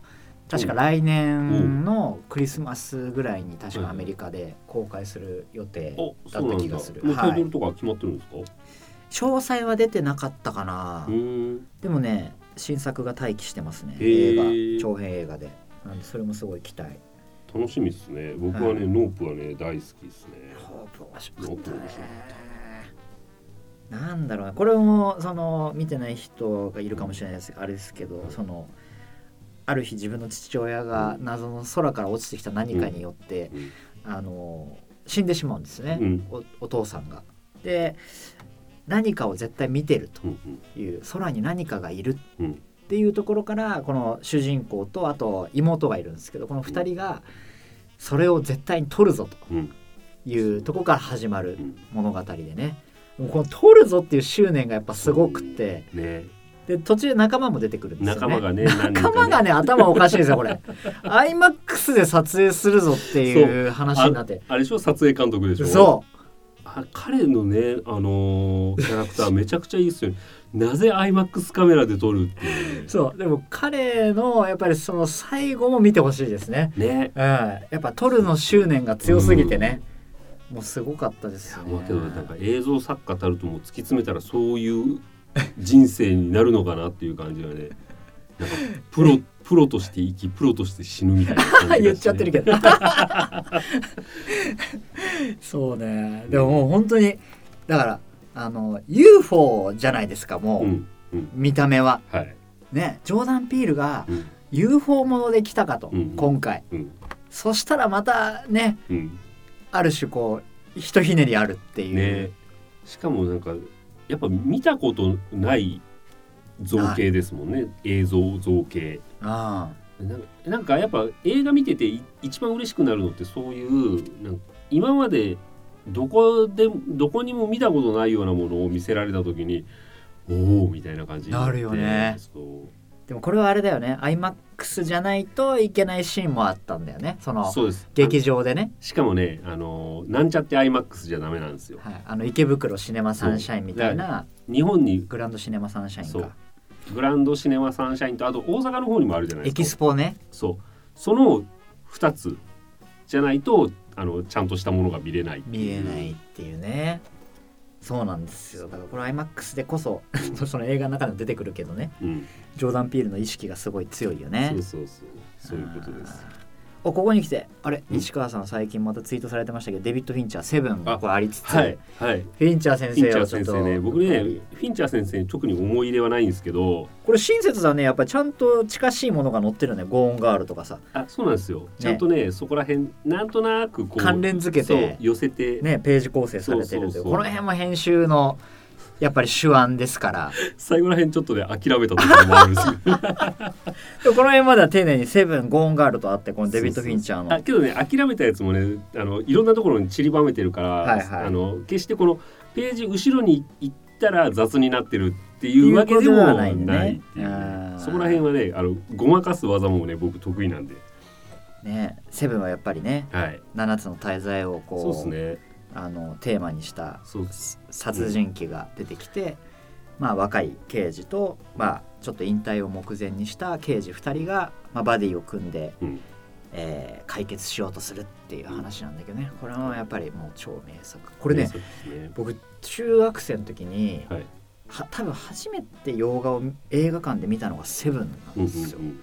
A: 確か来年のクリスマスぐらいに確かアメリカで公開する予定
B: お
A: だった。気がする、
B: もうタイ
A: はい、
B: トルとか決まってるんですか？
A: 詳細は出てなかったかな。でもね新作が待機してますね。映画。長編映画で。なんでそれもすごい期待。
B: 楽しみですね。僕はね、
A: はい
B: ノープはね大好きですね。
A: ホープ面白かったね。なんだろうな。これもその見てない人がいるかもしれないです。あれですけどそのある日自分の父親が謎の空から落ちてきた何かによって、
B: うん。
A: あの死んでしまうんですね、
B: うん。
A: おお父さんが。で何かを絶対見てる
B: うん
A: という空に何かがいる
B: うん。
A: っていうところからこの主人公とあと妹がいるんですけどこの2人がそれを絶対に取るぞ
B: うん。
A: というところから始まる
B: うん。
A: 物語でね。もうこの取るぞっていう執念がやっぱすごくって
B: ね
A: で途中仲間も出てくるんですよね。
B: 仲間がね何人
A: 仲間がね頭おかしいですよこれ。iMAX で撮影するぞっていう話になって。
B: あれでしょ？撮影監督でしょ？
A: そ
B: あ彼のねあのーキャラクターめちゃくちゃいいですよね。なぜ IMAX カメラで撮るっていう。
A: うそう。でも彼のやっぱりその最後も見てほしいですね。
B: ね。
A: うん。やっぱ撮るの執念が強すぎてね、もうすごかったですよね。
B: まあけどなんか映像作家たるとも突き詰めたらそういう人生になるのかなっていう感じがねなんかプロ プロとして生きプロとして死ぬみたいな感じね。
A: 言っちゃってるけど。そうね。でももう本当にだからあの UFO じゃないですかもう、
B: うんうん。
A: 見た目は。
B: はい。
A: ねジョーダン・ピールが
B: うん。
A: UFO もので来たかと、
B: うん。
A: 今回。
B: うん。
A: そしたらまたね
B: うん。
A: ある種こうひとひねりあるっていう、
B: ね。しかもなんかやっぱ見たことない造形ですもんね。映像造形。
A: あ
B: なんかなんかやっぱ映画見ててい一番嬉しくなるのってそういうなんか今までどこでどこにも見たことないようなものを見せられた時におおみたいな感じに
A: なるよね。でもこれはあれだよね iMAX じゃないといけないシーンもあったんだよね。その
B: そうです。
A: 劇場でね、
B: しかもねあのなんちゃって IMAX じゃダメなんですよ。
A: はい、あの池袋シネマサンシャインみたいな
B: 日本に
A: グランドシネマサンシャイン
B: そう。
A: か
B: グランドシネマサンシャインとあと大阪の方にもあるじゃない
A: エ
B: ですか。
A: キスポね。
B: そう。その2つじゃないとあのちゃんとしたものが見れない
A: 見
B: いう。
A: えないっていうねそうなんですよ。だからこれ iMAX でこそ その映画の中でも出てくるけどね。
B: うん、
A: ジョーダン・ピールの意識がすごい強いよね。
B: そうそうそう。そういうことです
A: ここに来て。あれ
B: うん。
A: 西川さん最近またツイートされてましたけどデビッド・フィンチャーセブン
B: あ
A: これありつつ、
B: はいはい。
A: フィンチャー先
B: フィンチャー
A: 生をちょっと。
B: 先生ね僕ねフィンチャー先生に特に思い入れはないんですけど。
A: これ親切だね。やっぱりちゃんと近しいものが載ってるね。ゴーンガールとかさ。
B: あそうなんですよ。ちゃんとねそこら辺なんとなくこう
A: 関連付けて。
B: 寄せて、
A: ねページ構成されてるという。
B: そうそうそう
A: この辺も編集のやっぱり手腕ですから。
B: 最後ら辺ちょっとね諦めたところもあるんですよ
A: でもこの辺までは丁寧にセブンゴーンガールとあってこのデビッド・フィンチャーの。
B: あけどね諦めたやつもねあのいろんなところに散りばめてるから、
A: はいはい。
B: あの決してこのページ後ろに行ったら雑になってるっていうわけでもな
A: い。
B: っていう
A: あー。
B: そこら辺はねあのごまかす技もね僕得意なんで、
A: ねセブンはやっぱりね
B: はい、
A: 7つの大罪をこう
B: そうですね
A: あのテーマにした殺人鬼が出てきて、まあ、若い刑事と、まあ、ちょっと引退を目前にした刑事2人が、まあ、バディを組んで、
B: うん。
A: えー解決しようとするっていう話なんだけどね。これはやっぱりもう超名作。これね
B: ね。
A: 僕中学生の時に、
B: はい。
A: は多分初めて洋画を映画館で見たのが「セブンなんですよ。
B: うんうん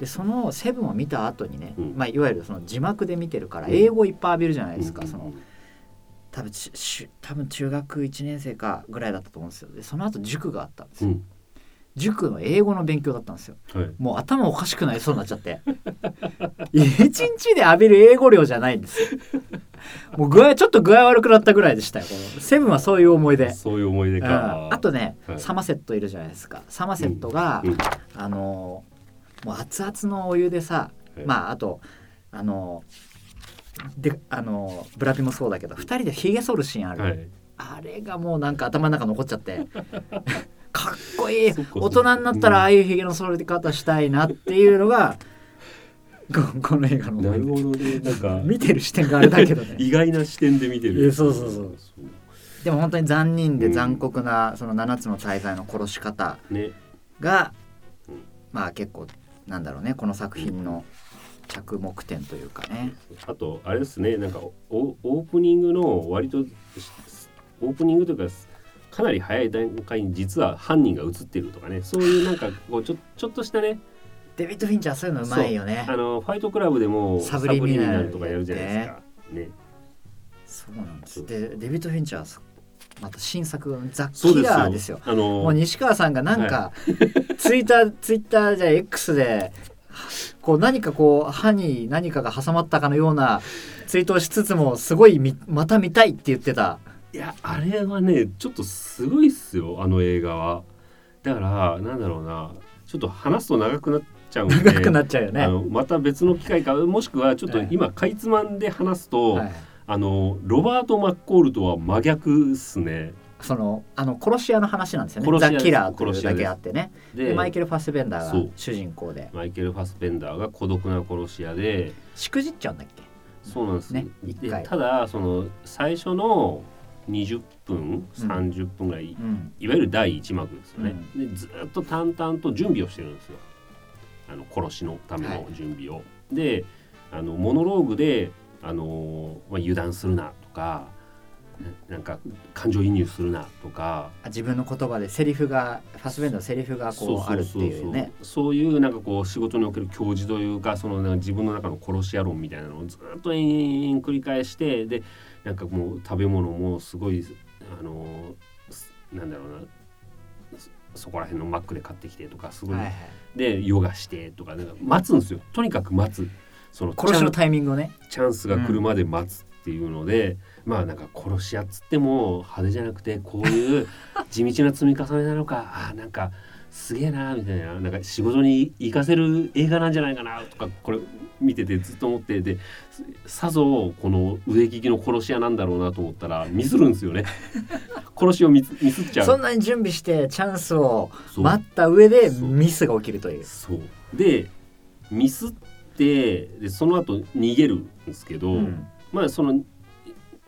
A: でその「セブンを見た後にね、
B: うん。
A: まあ、いわゆるその字幕で見てるから
B: うん。
A: 英語いっぱい浴びるじゃないですか、
B: うん。
A: その多分ちし多分中学1年生かぐらいだったと思うんですよ。でその後塾があったんですよ、
B: うん。
A: 塾の英語の勉強だったんですよ。
B: はい。
A: もう頭おかしくなりそうになっちゃって。一日で浴びる英語量じゃないんですよ。もう具合ちょっと具合悪くなったぐらいでしたよ。このセブンはそういう思い出。
B: そういう思い出
A: うん。
B: か
A: あとね、
B: はい。
A: サマセットいるじゃないですか。サマセットが、
B: うん。
A: あのもう熱々のお湯でさ、
B: はい。
A: まああとあのであのブラピもそうだけど2人でひげ剃るシーンある、
B: はい。
A: あれがもうなんか頭の中残っちゃって。かっこいい。大人になったらああいうひげの剃り方したいなっていうのが、ここの映画の
B: なるほどね。なんか
A: 出見てる視点があれだけどね。
B: 意外な視点で見て
A: い
B: る。
A: やそうそうそう。でも本当に残忍で残酷なその7つの大罪の殺し方
B: ね。
A: が、
B: うん。
A: まあ結構なんだろうねこの作品の着目点というかね。
B: あとあれですねなんかオオープニングの割とオープニングというかかなり早い段階に実は犯人が映ってるとかねそういうなんかこうちょちょっとしたね
A: デビッド・フィンチャーそういうのうまいよね
B: あ。のファイトクラブでも
A: サブリミナル
B: とかやるじゃないですか。ね
A: そうなんです。でデビッド・フィンチャーはまた新作ザ・キ
B: そうですよ
A: ラーですよ。
B: あの
A: もう西川さんがなんか、ツイッターツイッターじゃ X でこう何かこう歯に何かが挟まったかのようなツイートをしつつもすごいみまた見たいって言ってた。
B: いやあれはねちょっとすごいっすよあの映画は。だからなんだろうなちょっと話すと長くなっちゃうんで
A: 長くなっちゃうよね。
B: また別の機会かもしくはちょっと
A: はい。
B: 今かいつまんで話すと、
A: はい。
B: あのロバート・マッコールとは真逆っすね
A: そのあの殺し屋の話なんですよね。ザ・キラーというだけあってね。
B: で
A: でマイケル・ファスベンダーが主人公で。
B: マイケル・ファスベンダーが孤独な殺し屋で
A: しくじっちゃうんだっけ？
B: そうなんです。
A: ね
B: ただその最初の20分
A: うん。
B: 30分ぐらい、
A: うん。
B: いわゆる第一幕ですよね、でずっと淡々と準備をしてるんですよ。あの殺しのための準備を。であのモノローグであの、まあ、油断するなとかななんか感情移入するなとか。
A: あ自分の言葉でセリフがファスベンダーのセリフがこうあるっていうね。
B: そういうなんかこう仕事における教授というかその自分の中の殺し屋論みたいなのをずっと延々繰り返してでなんかもう食べ物もすごいあのすなんだろうな。そそこら辺のマックで買ってきてとかすごい、
A: はいはい。
B: でヨガしてとかなんか待つんですよ。とにかく待つ。その
A: 殺しのタイミングをね。
B: チャンスが来るまで待つっていうので、まあなんか殺し屋っつっても派手じゃなくてこういう 地道な積み重ねなのかあーなんかすげえなみたいななんか仕事に活かせる映画なんじゃないかなとかこれ見ててずっと思ってでさぞこの腕利きの殺し屋なんだろうなと思ったらミスるんですよね。殺しをミスミスっちゃう。
A: そんなに準備してチャンスを待った上でミスが起きるという。
B: そう。でミスってでその後逃げるんですけど、
A: うん。
B: まあその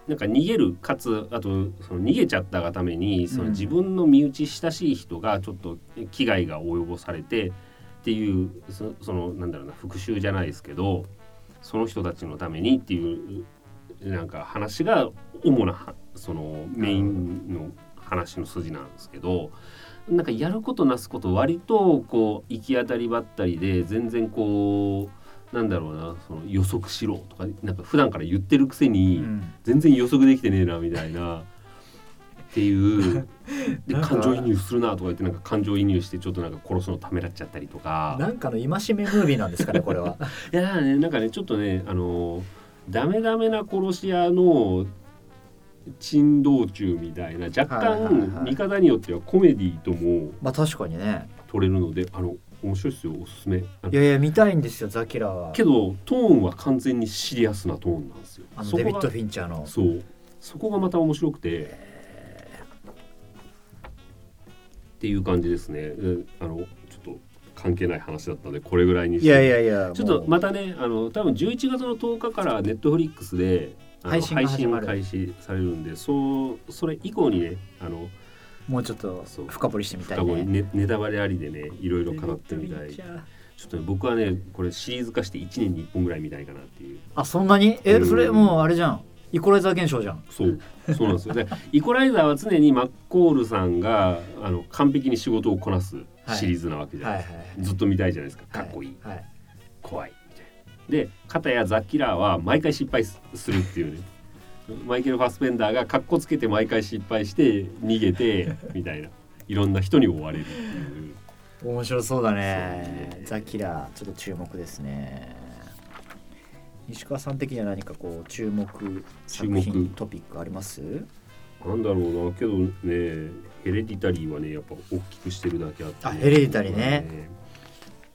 B: なんか逃げるかつあとその逃げちゃったがためにその
A: うん
B: 自分の身内親しい人がちょっと危害が及ぼされてっていうそそのなんだろうな復讐じゃないですけどその人たちのためにっていうなんか話が主なはそのメインの話の筋なんですけどなんかやることなすこと割とこう行き当たりばったりで全然こうなんだろうなその予測しろとかなんか普段から言ってるくせに、
A: うん。
B: 全然予測できてねえなみたいなっていう で感情移入するなとか言ってなんか感情移入してちょっとなんか殺すのためらっちゃったりとか。
A: なんかの戒めムービーなんですかねこれは。
B: いやだからねなんかねちょっとねあのダメダメな殺し屋の珍道中みたいな若干見方によってはコメディとも
A: まあ確かにね。
B: 取れるのであの面白いですよおすすめ。
A: いやいや見たいんですよザキラは。
B: けどトーンは完全にシリアスなトーンなんですよ。
A: あのデビッド・フィンチャーの。
B: そう。そこがまた面白くて。っていう感じですね。うんあのちょっと関係ない話だったのでこれぐらいにして。
A: いやいやいや
B: ちょっとまたねあの多分11月の10日からネットフリックスで
A: 配信が始まる
B: 開始されるんでそうそれ以降にねあの
A: もうちょっと
B: そう。
A: 深掘りしてみたいね。
B: ねネタバレありでねいろいろ語ってみたい。ちょっとね僕はねこれシリーズ化して1年に1本ぐらい見たいかなっていう。
A: あそんなに？え
B: うん。
A: それもうあれじゃん。イコライザー現象じゃん。
B: そう。そうなんですよ。でイコライザーは常にマッコールさんがあの完璧に仕事をこなすシリーズなわけじゃないですか、
A: はいはいはい
B: ずっと見たいじゃないですか。かっこいい、
A: はい
B: 怖い。みたいな。で片やザ・キラーは毎回失敗すするっていうねマイケル・ファスペンダーがかっこつけて毎回失敗して逃げて みたいな。いろんな人に追われるっていう。
A: 面白そうだ
B: そう
A: ね。
B: ね
A: ザ・キラーちょっと注目ですね。石川さん的には何かこう注目作
B: 注
A: 品
B: 目。
A: トピックあります？
B: なんだろうなけどねヘレディタリーはねやっぱ大きくしてるだけあって、
A: あヘレディタリーね。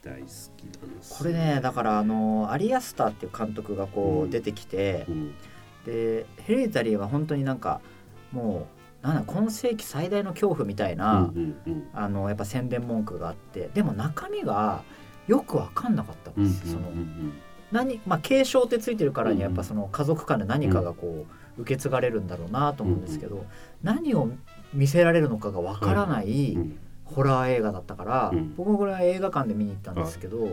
B: 大好きなんです
A: これねだからあのアリアスターっていう監督がこ
B: う
A: うん。出てきて
B: う、ん
A: でヘレタリーは本当になんかもうなんだ今世紀最大の恐怖みたいな、あのやっぱ宣伝文句があってでも中身がよく分かんなかった
B: うん
A: です、その
B: うん
A: 何まあ継承ってついてるからに
B: うん
A: やっぱその家族間で何かがこう受け継がれるんだろうなと思うんですけど、何を見せられるのかが分からない
B: うん
A: ホラー映画だったから、
B: うん。
A: 僕もこれは映画館で見に行ったんですけど、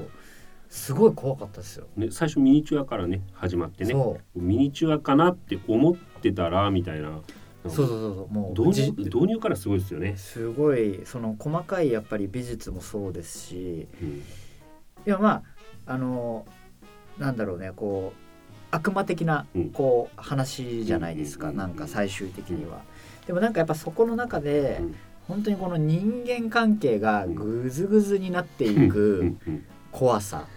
A: すごい怖かったですよ。
B: ね、最初ミニチュアからね始まってね。
A: そ
B: ミニチュアかなって思ってたらみたいな。
A: うそうそうそう。もう
B: 導
A: じ
B: 入導入からすごいですよね。
A: すごいその細かいやっぱり美術もそうですし。
B: うん。
A: いやまああのなんだろうねこう悪魔的な
B: うん。
A: こう話じゃないですか、
B: うん
A: なんか最終的には。でもなんかやっぱそこの中で、
B: うん。
A: 本当にこの人間関係がぐずぐずになってい
B: うん
A: く怖さ。
B: ね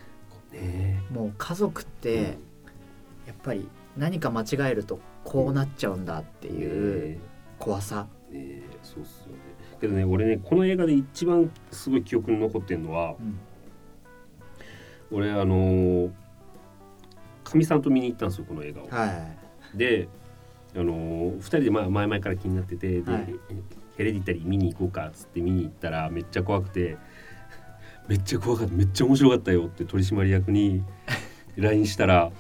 A: もう家族ってやっぱり何か間違えるとこうなっちゃうんだっていう怖さ、
B: そうっすよね。けどね俺ねこの映画で一番すごい記憶に残ってるのは
A: うん。
B: 俺あのかみさんと見に行ったんですよこの映画を。
A: はい
B: であの2人でまあ前々から気になっててで、
A: はい。
B: ヘレディタリー見に行こうかっつって見に行ったらめっちゃ怖くてめっちゃ怖かっためっちゃ面白かったよって取締役に LINE したら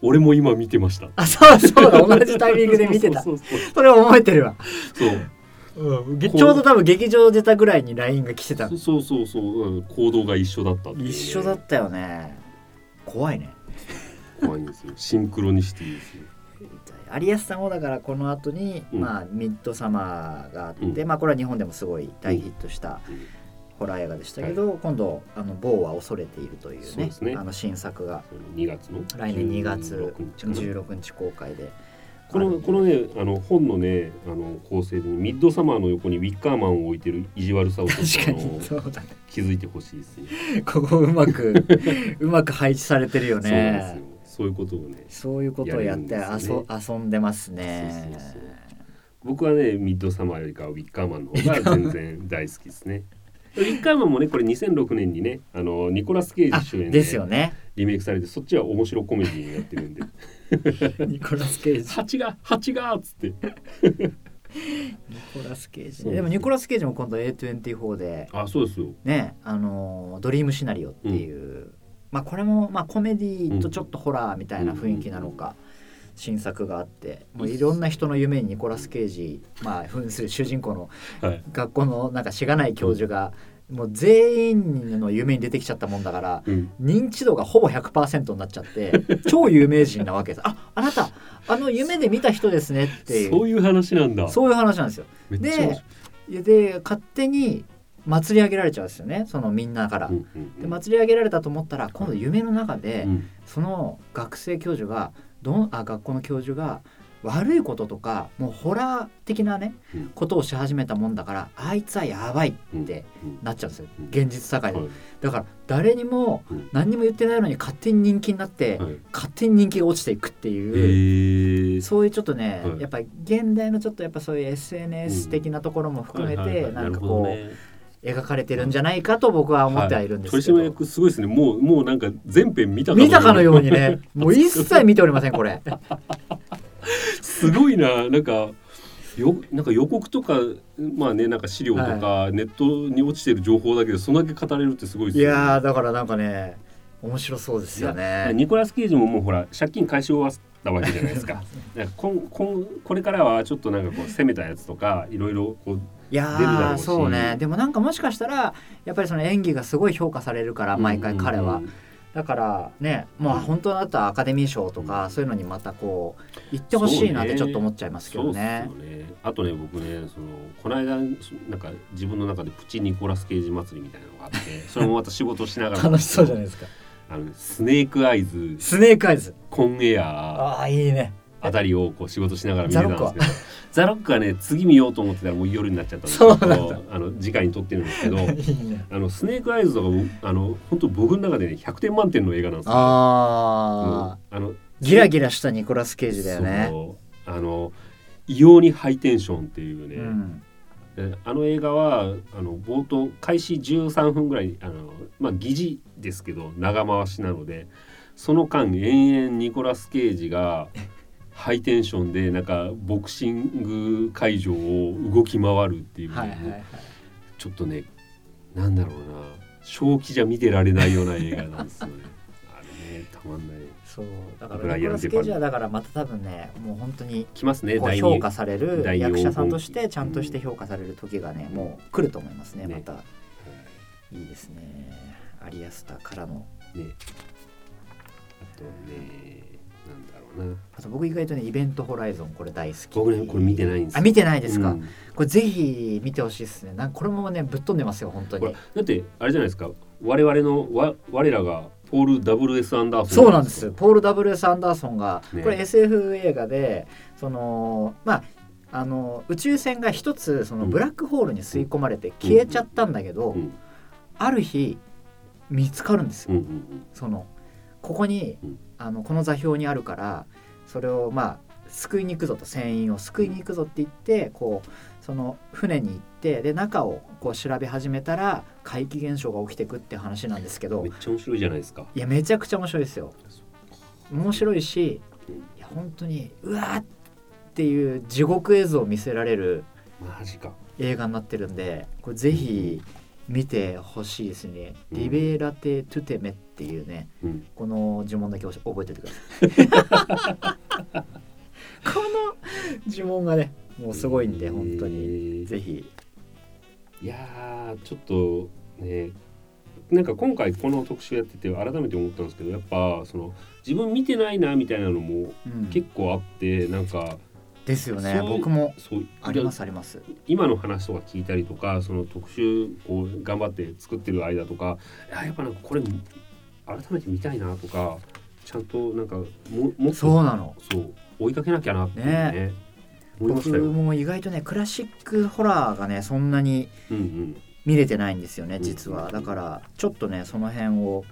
B: 俺も今見てました。
A: あそうそうだ同じタイミングで見てた。
B: そうそう
A: それ覚えてるわ、
B: そう。そう
A: うん、ちょうど多分劇場出たぐらいに LINE が来てた
B: そうそうそうそう。うん行動が一緒だったっ
A: 一緒だったよね。怖いね。
B: 怖いんですよ。シンクロニシティですよ。
A: 有安さんもだからこの後に、
B: うん。
A: まあミッドサマーがあって、
B: うん。
A: まあこれは日本でもすごい大ヒットしたホラー映画でしたけど、今度あの某は恐れているというね
B: ね。
A: あの新作が。
B: その2月の？
A: 来年2月
B: 16日かな。
A: 16日公開で。
B: このこのねあの本のねあの構成で、ね、ミッドサマーの横にウィッカーマンを置いてる意地悪さを
A: 確かにそうだね。
B: 気づいてほしいですね。
A: ここうまく うまく配置されてるよ
B: そう。そういうことをね。
A: そういうことをやって
B: ね。
A: 遊遊んでますね。
B: そうそうそう。僕はねミッドサマーよりかはウィッカーマンの方が全然大好きですね。ウィッカーマンもねこれ2006年にねあのニコラス・ケイ
A: あ
B: ジ主演
A: ですよね。
B: リメイクされてそっちは面白コメディになってるんで。
A: ニコラス・ケイジ。
B: 蜂が蜂がっつって。
A: ニコラス・ケイジでもニコラス・ケイジも今度 A24 で
B: あそうですよ。
A: ねあのドリームシナリオっていう、まあこれもまあコメディとちょっとホラーみたいな雰囲気なのか、新作があってもういろんな人の夢にニコラス・ケイジまあ扮する主人公の
B: はい。
A: 学校のなんかしがない教授が、もう全員の夢に出てきちゃったもんだから
B: うん。
A: 認知度がほぼ100%になっちゃって 超有名人なわけですああなたあの夢で見た人ですねっていう
B: そういう話なんだ。
A: そういう話なんですよでで勝手に祭り上げられちゃうんですよねそのみんなから。
B: うんうんうん
A: で祭り上げられたと思ったら今度夢の中で、
B: うん
A: その学生教授がどんあ学校の教授が悪いこととかもうホラー的なね、
B: うん。
A: ことをし始めたもんだからあいつはやばいって
B: うん。
A: なっちゃうんですよ、
B: うん
A: 現実社会で、
B: はい。
A: だから誰にも
B: うん。
A: 何にも言ってないのに勝手に人気になって、
B: はい。
A: 勝手に人気が落ちていくって
B: え
A: いう、
B: ー
A: そういうちょっとね、
B: はい。
A: やっぱり現代のちょっとやっぱそういう SNS 的なところも含めて、なんかこう、
B: ね
A: 描かれてるんじゃないかと僕は思ってはいるんですけど、
B: 取締役すごいですね。もうもうなんか全編見たかの
A: 見たかのようにね。もう一切見ておりませんこれ。
B: すごいな。なんかよなんか予告とかまあねなんか資料とか、ネットに落ちてる情報だけどそんだけ語れるってすごいですね。
A: やーだからなんかね面白そうですよ
B: いや
A: ね
B: ニコラス・ケイジももうほら借金返し終わったわけじゃないですか。だからこんこんこれからはちょっとなんかこう攻めたやつとかいろいろこう
A: いやそうね。でもなんかもしかしたらやっぱりその演技がすごい評価されるから毎回彼は、
B: うん
A: だからねまあ本当だったらアカデミー賞とか、そういうのにまたこう行ってほしいなってちょっと思っちゃいますけどね。
B: そうっすよね。あとね僕ねそのこの間なんか自分の中でプチニコラス・ケイジ祭りみたいなのがあって それもまた仕事しながら。
A: 楽しそうじゃないですか。
B: あのスネークアイズ。
A: スネークアイズ。
B: コンエア
A: ああいいね
B: あたりをこう仕事しながら見てたんですけど
A: ザロック
B: は。ね次見ようと思ってたらもう夜になっちゃったんで
A: そうなんだ。
B: ちょっとあの次回に撮ってるんですけど あのスネークアイズとか僕あの本当僕の中でね100点満点の映画なんですよ、
A: ああ
B: うん。あの
A: ギラギラしたニコラス・ケイジだよね。
B: あの異様にハイテンションっていうね、
A: うん。
B: であの映画はあの冒頭開始13分ぐらいあの、まあ、疑似ですけど長回しなのでその間延々ニコラス・ケイジがハイテンションでなんかボクシング会場を動き回るっていう、ちょっとねなんだろうな。正気じゃ見てられないような映画なんですよね。あれねたまんない。
A: そうだからニコラス・ケイジはだからまた多分ねもう本当に
B: 来ますね
A: 評価される役者さんとしてちゃんとして評価される時がねもう来ると思いますね
B: ね。
A: また。い。いですね。アリアスターからの。
B: ね。あとね
A: あと僕意外とねイベントホライゾンこれ大好き。
B: 僕ねこれ見てないんですよ。
A: あ見てないですか、
B: うん。
A: これぜひ見てほしいですね。なんかこれもねぶっ飛んでますよ本当に。
B: だってあれじゃないですか。我々のわ我らがポール W.S. アンダーソン
A: そうなんです。ポール・ W.S. アンダーソンが、
B: ね。
A: これ SF 映画でそのまああの宇宙船が一つその
B: うん。
A: ブラックホールに吸い込まれて消えちゃったんだけど、
B: うん。
A: ある日見つかるんですよ、
B: うんうん。
A: そのここに、
B: うん
A: あのこの座標にあるからそれをまあ救いに行くぞと船員を救いに行くぞって言ってこうその船に行ってで中をこう調べ始めたら怪奇現象が起きてくって話なんですけど。
B: めっちゃ面白いじゃないですか。
A: いやめちゃくちゃ面白いですよ。面白いし
B: うん
A: いや本当にうわーっていう地獄映像を見せられる映画になってるんでこれぜひ見てほしいですね「
B: うん。
A: リベラテ・トゥテメ」っていうね
B: うん。
A: この呪文だけ覚えておいてください。この呪文がねもうすごいんで本当に
B: に。
A: ぜひ。
B: いやーちょっとねなんか今回この特集やってて改めて思ったんですけどやっぱその自分見てないなみたいなのも
A: うん。
B: 結構あってなんか
A: ですよね。僕も
B: そう。
A: ありますあります。
B: 今の話とか聞いたりとかその特集を頑張って作ってる間とかいややっぱなんかこれ改めて見たいなとかちゃんとなんかももっと
A: そうなの。
B: そう追いかけなきゃなってね
A: ね。僕。も意外とねクラシックホラーがねそんなに
B: うん
A: 見れてないんですよね
B: うん
A: 実は。だからちょっとねその辺を。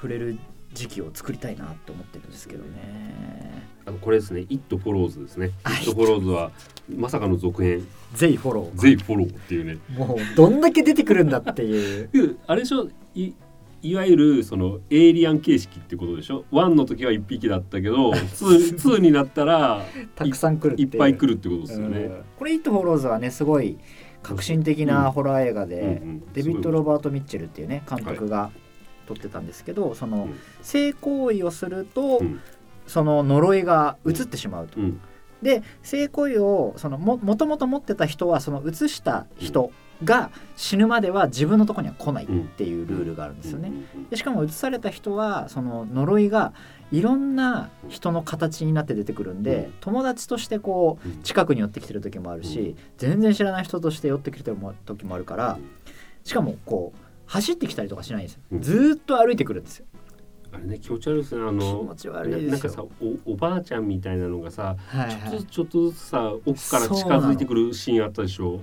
A: 触れる時期を作りたいなって思ってるんですけどね
B: あのこれですね。It Follows ですね。
A: あ
B: It Follows はまさかの続編。
A: ぜひフォロー
B: They Follow っていうね。
A: もうどんだけ出てくるんだっていう
B: であれでしょ？いいわゆるそのエイリアン形式ってことでしょ？1の時は1匹だったけど 2, 2になったら
A: たくさん来るってい
B: っぱい来るってことですよね。
A: うんこれ「イット・フォローズ」はねすごい革新的なホラー映画で、デビッド・ロバート・ミッチェルっていうね監督が撮ってたんですけど、その
B: うん。
A: 性行為をすると、
B: うん。
A: その呪いが移ってしまうと。
B: うん。
A: で性行為をそのももともと持ってた人はその移した人が死ぬまでは自分のところには来ないっていうルールがあるんですよね。でしかも移された人はその呪いがいろんな人の形になって出てくるんで、
B: うん。
A: 友達としてこう
B: うん。
A: 近くに寄ってきてる時もあるし、
B: うん。
A: 全然知らない人として寄ってきてる時もあるからしかもこう走ってきたりとかしないんですよ、
B: うん。
A: ずーっと歩いてくるんですよ。
B: あれね気持ち悪いですねあ
A: 気
B: のななんかさおおばあちゃんみたいなのがさ
A: はいはい。
B: ちょっとちょっとずつさ奥から近づいてくるシーンあったでしょ？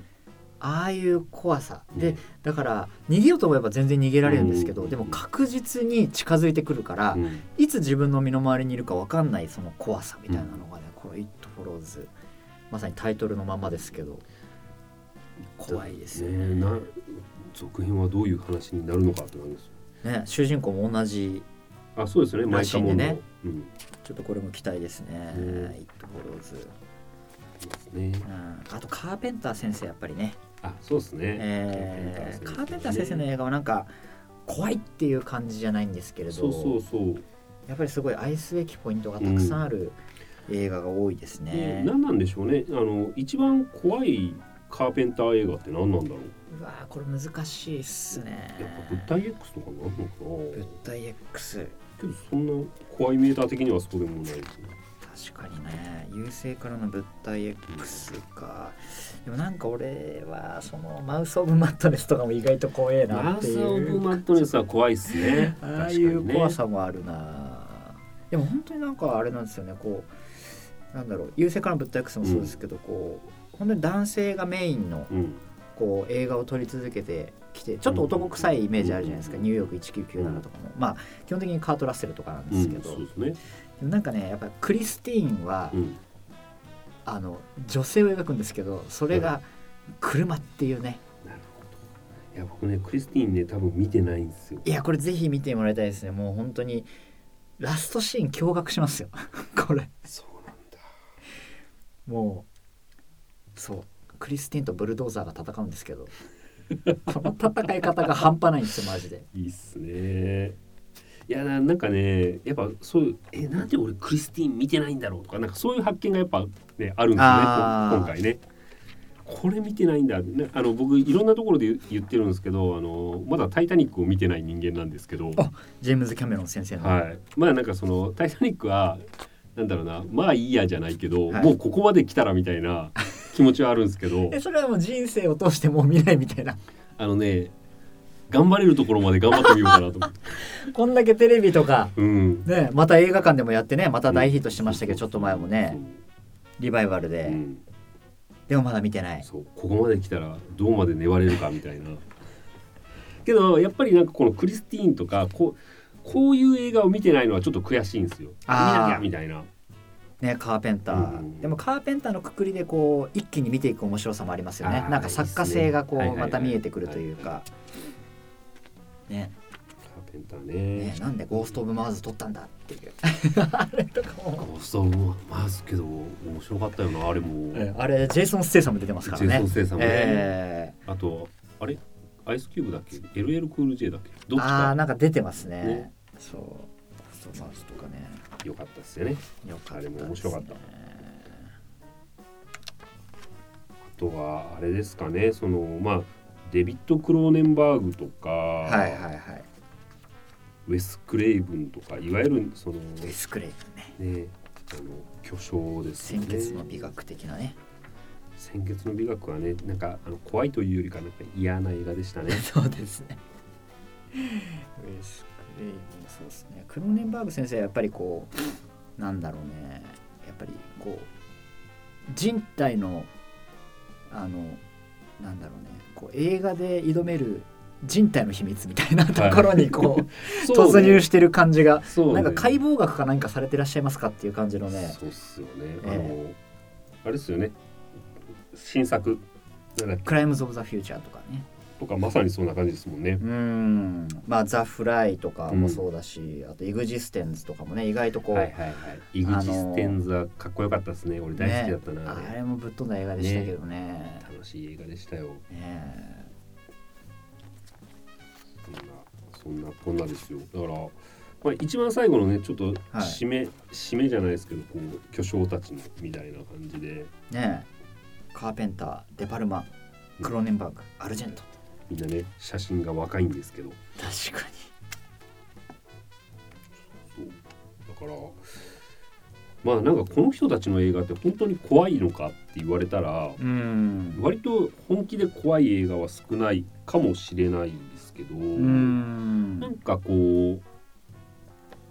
A: ああいう怖さ。
B: うん。
A: でだから逃げようと思えば全然逃げられるんですけど、
B: うん。
A: でも確実に近づいてくるから、
B: うん。
A: いつ自分の身の回りにいるか分かんないその怖さみたいなのがね、この「It Follows」まさにタイトルのままですけど怖いですよね
B: 続編はどういう話になるのかって感じです。
A: ね主人公も同じ
B: あそうですね。
A: らしいんでね。ちょっとこれも期待ですね。
B: うん「
A: It Follows
B: ですね」
A: うん、あとカーペンター先生やっぱりね、
B: あそうですね。
A: えーカーペンター先生の
B: ね
A: 映画はなんか怖いっていう感じじゃないんですけれど。
B: そうそうそう。
A: やっぱりすごい愛すべきポイントがたくさんある映画が多いです
B: で
A: ね。
B: 何なんでしょうね。あの一番怖いカーペンター映画って何なんだろう
A: うわーこれ難しいっすね。
B: やっぱ物体 X とかなんのか
A: 物
B: な
A: 体 X
B: けどそんな怖いメーター的にはそうでもないですね。
A: 確かにね優勢からの物体 X か。でもなんか俺はそのマウス・オブ・マットネスとかも意外と怖えな
B: マウ
A: ってい
B: ス・オブ・
A: う
B: マットネスは怖いっすね。
A: ああいう怖さもあるな。でも本当になんかあれなんですよね。こうなんだろう。優勢からの物体 X もそうですけど、こう本当に男性がメインの
B: にね
A: こう映画を撮り続けてきてちょっと男臭いイメージあるじゃないですか、
B: うん。
A: ニューヨーク1997とかも、まあ基本的にカート・ラッセルとかなん
B: うん、
A: ですけど、
B: うん、そうですね。
A: なんかねやっぱクリスティーンは、
B: うん。
A: あの女性を描くんですけどそれが車っていうね。
B: なるほど。いや僕ねクリスティーンね多分見てないんですよ。
A: いやこれぜひ見てもらいたいですね。もう本当にラストシーン驚愕しますよ。これ。
B: そうなんだ。
A: もうそうクリスティーンとブルドーザーが戦うんですけどこの戦い方が半端ないんですよマジで。
B: いいっすね。いやななんかねやっぱそういうえなんで俺クリスティーン見てないんだろうとかなんかそういう発見がやっぱねあるんですよね今回ね。これ見てないんだ、ね、あの僕いろんなところで言言ってるんですけどあのまだ「タイタニック」を見てない人間なんですけど。
A: あジェームズ・キャメロン先生の、
B: はい。まあなんかその「タイタニック」はなんだろうなまあいいやじゃないけど、
A: はい。
B: もうここまで来たらみたいな気持ちはあるんですけど
A: えそれはもう人生を通してもう見ないみたいな。
B: あのね頑張れるところまで頑張ってみようかなと思って。
A: こんだけテレビとか
B: うん。
A: ねまた映画館でもやってねまた大ヒットしてましたけど、ちょっと前もねリバイバルで、
B: うん。
A: でもまだ見てない。
B: そうここまで来たらどうまで粘れるかみたいな。けどやっぱりなんかこのクリスティーンとかこうこういう映画を見てないのはちょっと悔しいんですよ。見なきゃみたいな。
A: ねカーペンター、
B: うん。
A: でもカーペンターのくくりでこう一気に見ていく面白さもありますよね。なんか作家性がこうまた見えてくるというか。ね。
B: カーペンター
A: ね。
B: ね。
A: なんでゴースト・オブ・マーズ撮ったんだっていう。あれとかも。
B: ゴースト・オブ・マーズけど面白かったよなあれも。
A: えあれジェイソン・ステイサム出てますからね。
B: ジェイソンステイサムね。
A: え
B: あとあれ？アイスキューブだっけ？LL クール J だっけ？どっち
A: ー、あなんか出てますね。
B: ね。
A: そうスト・マーズとかね。
B: 良かったですよね。
A: よかった
B: あれも面白かった。あとはあれですかね。そのまあデビッド・クローネンバーグとか、
A: はいはいはい。
B: ウェス・クレイブンとかいわゆるその
A: デスクレイブね。
B: ねあの巨匠ですよね。
A: 鮮血の美学的なね。
B: 鮮血の美学はねなんかあの怖いというよりかなんか嫌な映画でしたね。
A: そうですね。ウェス・クレイそうですね。クローネンバーグ先生はやっぱりこうなんだろうね。やっぱりこう人体のあのなんだろうね。こう映画で挑める人体の秘密みたいな ところにこう、突入してる感じが、なんか解剖学か何かされてらっしゃいますかっていう感じのね。
B: そうっすよね、
A: ええ。
B: あのあれですよね。新作。
A: クライムズ・オブ・ザ・フューチャーとかね。
B: とかまさにそんな感じですもんね
A: う。んまあ「ザ・フライ」とかもそうだし、あと「イグジステンズ」とかもね意外とこう、
B: はいはいはい。イグジステンズはかっこよかったですね。俺大好きだったな。
A: ね、
B: あれ
A: もぶっ飛んだ映画でしたけどね
B: 楽しい映画でしたよ。
A: ね
B: そんなそんなこんなですよ。だから、まあ、一番最後のねちょっと締め、締めじゃないですけどこう巨匠たちのみたいな感じで
A: ねカーペンターデパルマクローネンバーグアルジェント
B: みんなね写真が若いんですけど。
A: 確か
B: そう。だからまあなんかこの人たちの映画って本当に怖いのかって言われたら
A: にうん。
B: 割と本気で怖い映画は少ないかもしれないんですけど、
A: うん。
B: なんかこう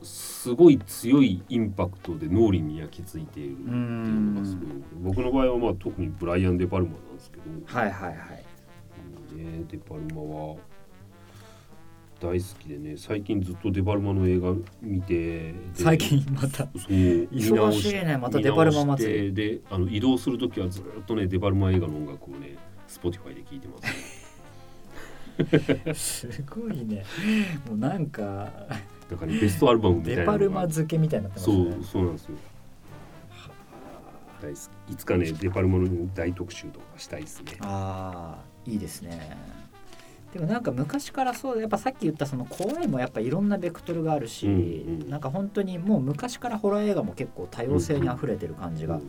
B: すごい強いインパクトで脳裏に焼き付いているっていうのがすごい僕の場合はまあ特にブライアン・デ・パルマなんですけど、
A: はいはいはい
B: ね、デ・パルマは。大好きでね最近ずっとデ・パルマの映画見てで
A: 最近また。
B: そう見
A: 忙しいねまたデパルマ祭り
B: りであの移動する時はずっとねデ・パルマ映画の音楽をね Spotify で聴いてます。
A: すごいね。もうなんか
B: だから、ね、ベストアルバムみたいな
A: デパルマ漬けみたいになってます
B: そ
A: ね
B: うそうなんですよ。大好き。いつかねデパルマの大特集とかしたいですね。
A: ああいいですね。でもなんか昔からそうやっぱさっき言ったその怖いもやっぱいろんなベクトルがあるし、
B: うんうん。
A: なんか本当にもう昔からホラー映画も結構多様性にあふれてる感じが
B: うん。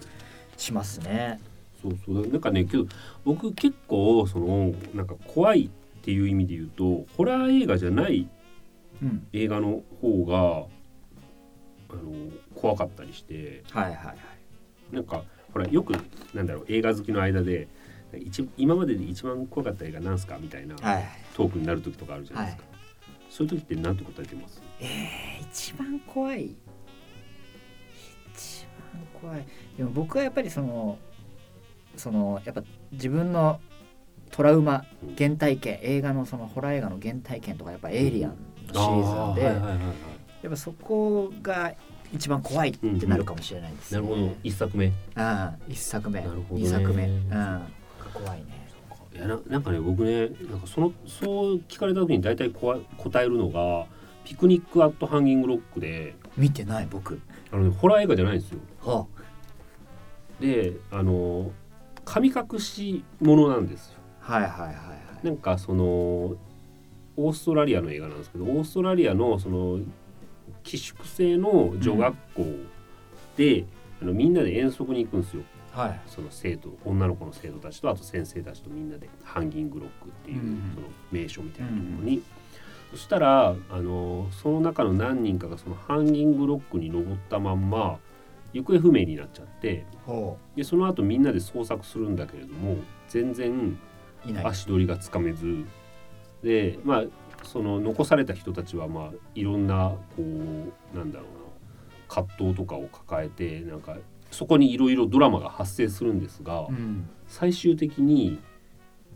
A: しますね。
B: そうそう。なんかねけど僕結構そのなんか怖いっていう意味で言うとホラー映画じゃない
A: うん、
B: 映画の方があの怖かったりして。
A: はいはいはい。
B: なんかほらよくなんだろう映画好きの間で一今までで一番怖かった映画なんすか？みたいな
A: はい、
B: トークになる時とかあるじゃないですか、そういう時って何て答えてます？
A: えー、一番怖い。一番怖い。でも僕はやっぱりそのそのやっぱ自分のトラウマ
B: うん。
A: 原体験映画のそのホラー映画の原体験とかやっぱ「エイリアン」のシリーズで、やっぱそこが一番怖いってなるかもしれないですね。
B: なるほど。一作目。
A: うん、一作目、
B: なるほどね。
A: 二作目、うん、が怖いね。
B: いやななんかね僕ねなんかそのそう聞かれた時に大体こわ答えるのがピクニック・アット・ハンギング・ロックで
A: 見てない僕。
B: あの、ね、ホラー映画じゃないんですよ
A: は
B: であの神隠しものなんですよ
A: あ、はいはいはいはい。
B: なんかそのオーストラリアの映画なんですけどオーストラリアのその寄宿制の女学校で、あのみんなで遠足に行くんですよ
A: はい。
B: その生徒女の子の生徒たちとあと先生たちとみんなでハンギングロックっていう、
A: うん
B: その名所みたいなところに、そしたらあのその中の何人かがそのハンギングロックに登ったまんま行方不明になっちゃって
A: ほ
B: でその後みんなで捜索するんだけれども全然。足取りがつかめずでまあその残された人たちはまあいろんなこうなんだろうな葛藤とかを抱えてなんかそこにいろいろドラマが発生するんですが、
A: うん。
B: 最終的に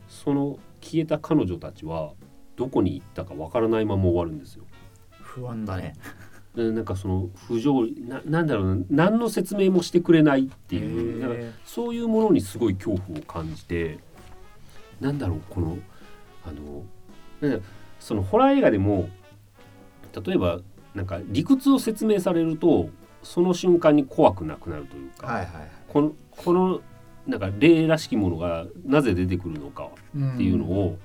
B: その消えた彼女たちはどこに行ったかわからないまま終わるんですよ。
A: 不安だね
B: でなんかその不条理ななんだろうな何の説明もしてくれないっていうだから
A: へ
B: そういうものにすごい恐怖を感じてなんだろうこのあのそのホラー映画でも例えばなんか理屈を説明されるとその瞬間に怖くなくなるというか、
A: ーはいはいはい。
B: このこのなんか霊らしきものがなぜ出てくるのかっていうのを、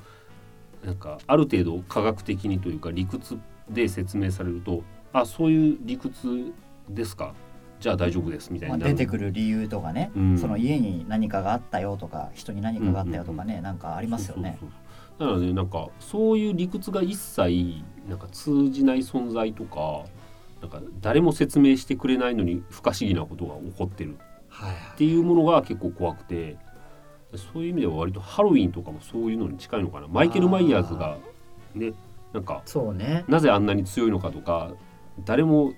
B: なんかある程度科学的にというか理屈で説明されるとあそういう理屈ですか？じゃあ大丈夫ですみたい
A: まあ、出てくる理由とかね、
B: うん。
A: その家に何かがあったよとか人に何かがあったよとかね、なんかありますよね。
B: そうそうそうだからねなんかそういう理屈が一切なんか通じない存在とかなんか誰も説明してくれないのに不可思議なことが起こってる。っていうものが結構怖くてそういう意味では割とハロウィンとかもそういうのに近いのかな。マイケル・マイヤーズがねなんか
A: そうね。
B: なぜあんなに強いのかとか誰も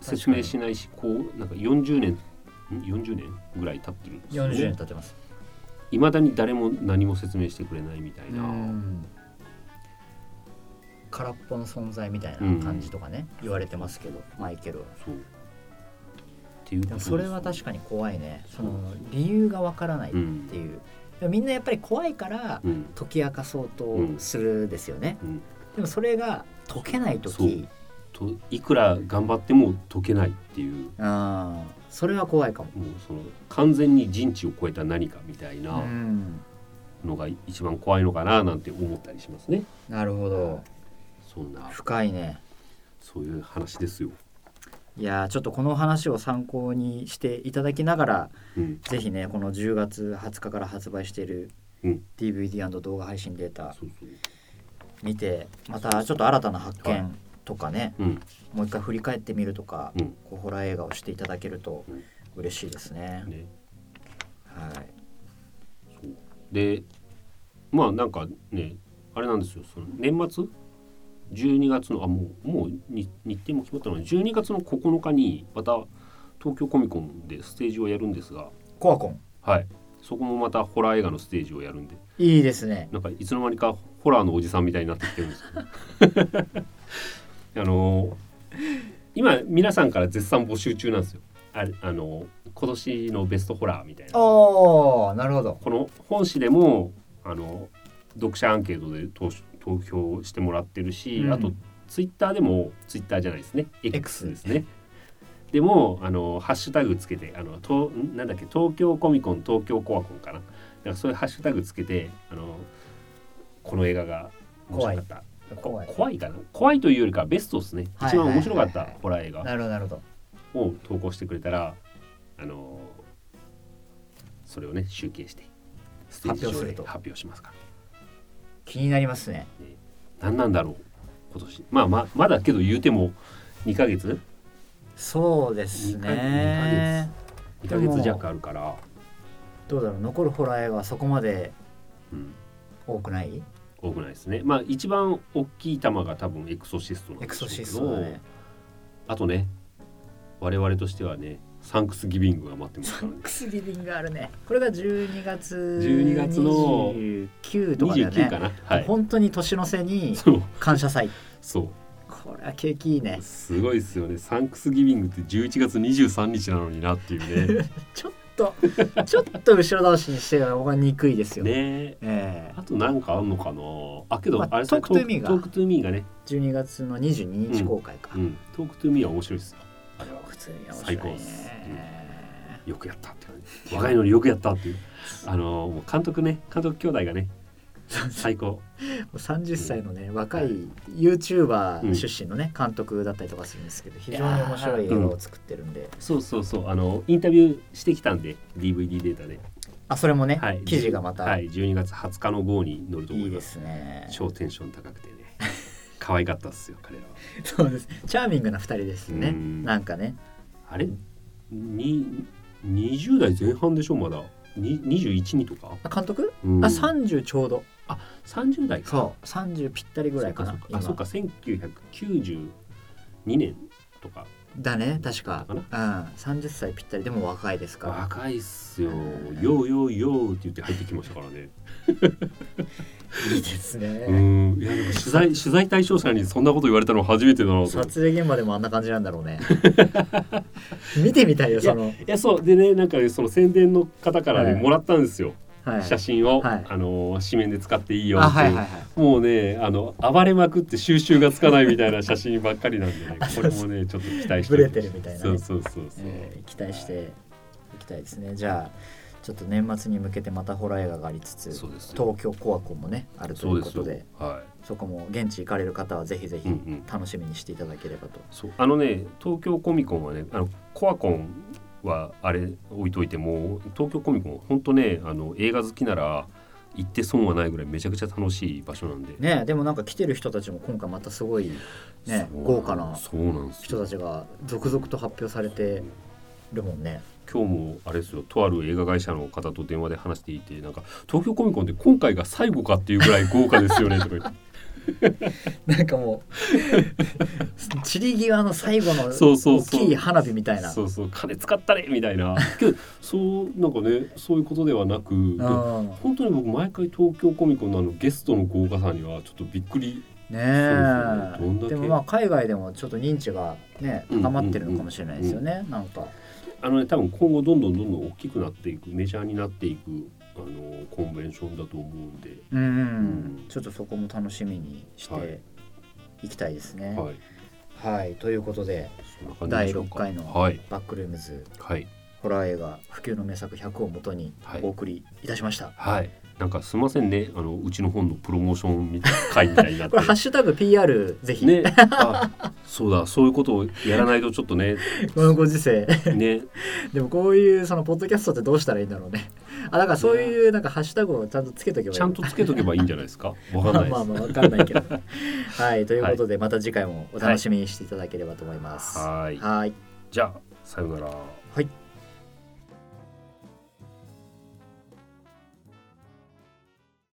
B: 説明しないしこうなんか40年ん40年ぐらい経ってるんですよ
A: 40年
B: ね
A: 経ってます。
B: いまだに誰も何も説明してくれないみたいな、
A: うん空っぽの存在みたいな感じとかね、言われてますけどマイケルは。
B: そ
A: れは確かに怖いね。その理由がわからないっていう、でもみんなやっぱり怖いから
B: うん。
A: 解き明かそうとするですよね、
B: うん。
A: でもそれが解けない
B: そう。
A: 時
B: といくら頑張っても解けないっていう。
A: あー。それは怖いかも、
B: もうその完全に人知を超えた何かみたいな
A: うん。
B: のが一番怖いのかななんて思ったりしますね。
A: なるほど
B: そんな
A: 深いね
B: そういう話ですよ。
A: いやーちょっとこの話を参考にしていただきながら
B: うん、
A: ぜひねこの10月20日から発売している
B: うん
A: DVD& 動画配信データ。見てまたちょっと新たな発
B: はい
A: 見とかね、
B: うん、
A: もう一回振り返ってみるとか、
B: うん
A: こうホラー映画をしていただけると
B: うん
A: 嬉しいですね。
B: ね。
A: はい、
B: で、まあなんかね、あれなんですよ。その年末12月のあもうもうに日程も決まったので12月の9日にまた東京コミコンでステージをやるんですが、
A: コアコン。
B: はい。そこもまたホラー映画のステージをやるんで、
A: いいですね。
B: なんかいつの間にかホラーのおじさんみたいになってきてるんですけど あの今皆さんから絶賛募集中なんですよ。あれあの今年のベストホラーみたいな。
A: おおなるほど。
B: この本誌でもあの読者アンケートで投投票してもらってるし、
A: うん。
B: あとツイッターでもツイッターじゃないですね。
A: X
B: ですね。でもあのハッシュタグつけてあのとんなんだっけ東京コミコン東京コアコンかな。なんかそういうハッシュタグつけてあのこの映画が面白かった。
A: 怖い。
B: 怖いかな？怖いというよりかはベストですね。
A: はい
B: 一番面白かったホラー映画
A: なるほどなるほど。
B: を投稿してくれたらあのそれをね集計してステージ上で
A: 発表すると。
B: 発表しますから
A: 気になりますね。
B: 何なんだろう今年まあままだけど言うても2ヶ月？
A: そうですね。
B: 2ヶ月弱あるから、
A: どうだろう残るホラー映画はそこまで
B: うん、
A: 多くない？
B: 多くないですねまあ一番大きい玉が多分エクソシストなん
A: エクソ
B: でしょうけど
A: シストだね。
B: あとね我々としてはねサンクスギビングが待ってますからね
A: クスギビングあるね。これが12月
B: 12月の
A: 29とかだよね。
B: 29かな？はい
A: 本当に年の瀬に感謝祭。
B: そう
A: これは景気いいね。
B: すごいですよねサンクスギビングって11月23日なのになっていうね
A: ちょっとちょっと後ろ倒しにしては僕は憎いですよ。
B: ね
A: ええ
B: あとなんかあんのかな？あけど、
A: まあ
B: あれ
A: トークトゥーミーが
B: トークトゥーミーがね、
A: 12月の22日公開か。
B: うん、トークトゥーミーは面白いですよあれは
A: 普通に面白い
B: 最高
A: ね
B: っすよくやったって若いのによくやったっていう。あのもう監督ね監督兄弟がね最高。
A: もう30歳のね若い YouTuber 出身のね監督だったりとかするんですけど非常に面白い映画を作ってるんで、
B: そうそうそう。あのインタビューしてきたんで DVD データで、
A: あそれもね、
B: はい、
A: 記事がまた、、
B: はい。い、12月20日の号に載ると思いま
A: いですすね。
B: 超テンション高くてね可愛かったっすよ彼らは。
A: そうです。チャーミングな2人ですね。
B: うん。
A: なんかね。
B: あれ？に20代前半でしょまだ。に21にとか、
A: あ監督、
B: うん。
A: あ30ちょうど。
B: 30代か。
A: そう。30ぴったりぐらいかな
B: あそうか。1992年とか。
A: だね確か。
B: か
A: うん。30歳ぴったり。でも若いですから。
B: 若いっすよ「よーよーよー」って言って入ってきましたからね
A: いいですね、
B: うん。いやでも取材取材対象者にそんなこと言われたのは初めてだな
A: 撮影現場でもあんな感じなんだろうね。見てみたいよその。
B: いやそう。でねなんかその宣伝の方からね、
A: はい。
B: もらったんですよ、
A: はい。
B: 写真を、
A: はい。
B: あの紙面で使っていいよって。
A: はいはい
B: もうねあの暴れまくって収集がつかないみたいな写真ばっかりなんでね これもねちょっと期待して
A: ブレてるみたいなね。
B: そうそうそうそう、
A: えー期待していきたいですね。じゃあちょっと年末に向けてまたホラー映画がありつつ東京コアコンもねあるといううことで
B: はい。
A: そこも現地行かれる方はぜひぜひ
B: うんうん。
A: 楽しみにしていただければと、
B: そう。あのね東京コミコンはねあのコアコンはあれ置いといても東京コミコン本当ねあの映画好きなら行って損はないぐらいめちゃくちゃ楽しい場所なんで、
A: ねでもなんか来てる人たちも今回またすごいね豪華な人たちが続々と発表されてるもんね
B: 今日もあれですよとある映画会社の方と電話で話していてなんか東京コミコンって今回が最後かっていうぐらい豪華ですよねとか言って。
A: なんかもう 散り際の最後の大きい花火みたいな。
B: そうそう。金使ったれみたいな。けどそうなんかねそういうことではなくで
A: うん。
B: 本当に僕毎回東京コミコンのあのゲストの豪華さにはちょっとびっくり。
A: ねでもまあ海外でもちょっと認知がね高まってるのかもしれないですよね、なんか
B: あのね多分今後どんどんどんどん大きくなっていくメジャーになっていくあのコンベンションだと思うんで、
A: うん、
B: うん。
A: ちょっとそこも楽しみにし
B: はい。
A: ていきたいですね。
B: はい。
A: はい、ということで第6
B: でしょうか。
A: 回の
B: はい。
A: バックルームズ
B: はい。
A: ホラー映画普及の名作100をもとに
B: はい。
A: お送りいたしました。
B: はいなんかすみませんね。あのうちの本のプロモーションみ会みたいになって。
A: これハッシュタグ PR ぜひ、
B: ね。あそうだ。そういうことをやらないとちょっとね。
A: このご時世。
B: ね。
A: でもこういうそのポッドキャストってどうしたらいいんだろうね。あだからそういうなんかハッシュタグをちゃんとつけとけばいい。
B: ちゃんとつけとけばいいんじゃないですか？わかんない
A: まあまあわかんないけど。はいということでまた次回もお楽しみにしていただければと思います。
B: はい。
A: はい。
B: じゃあさようなら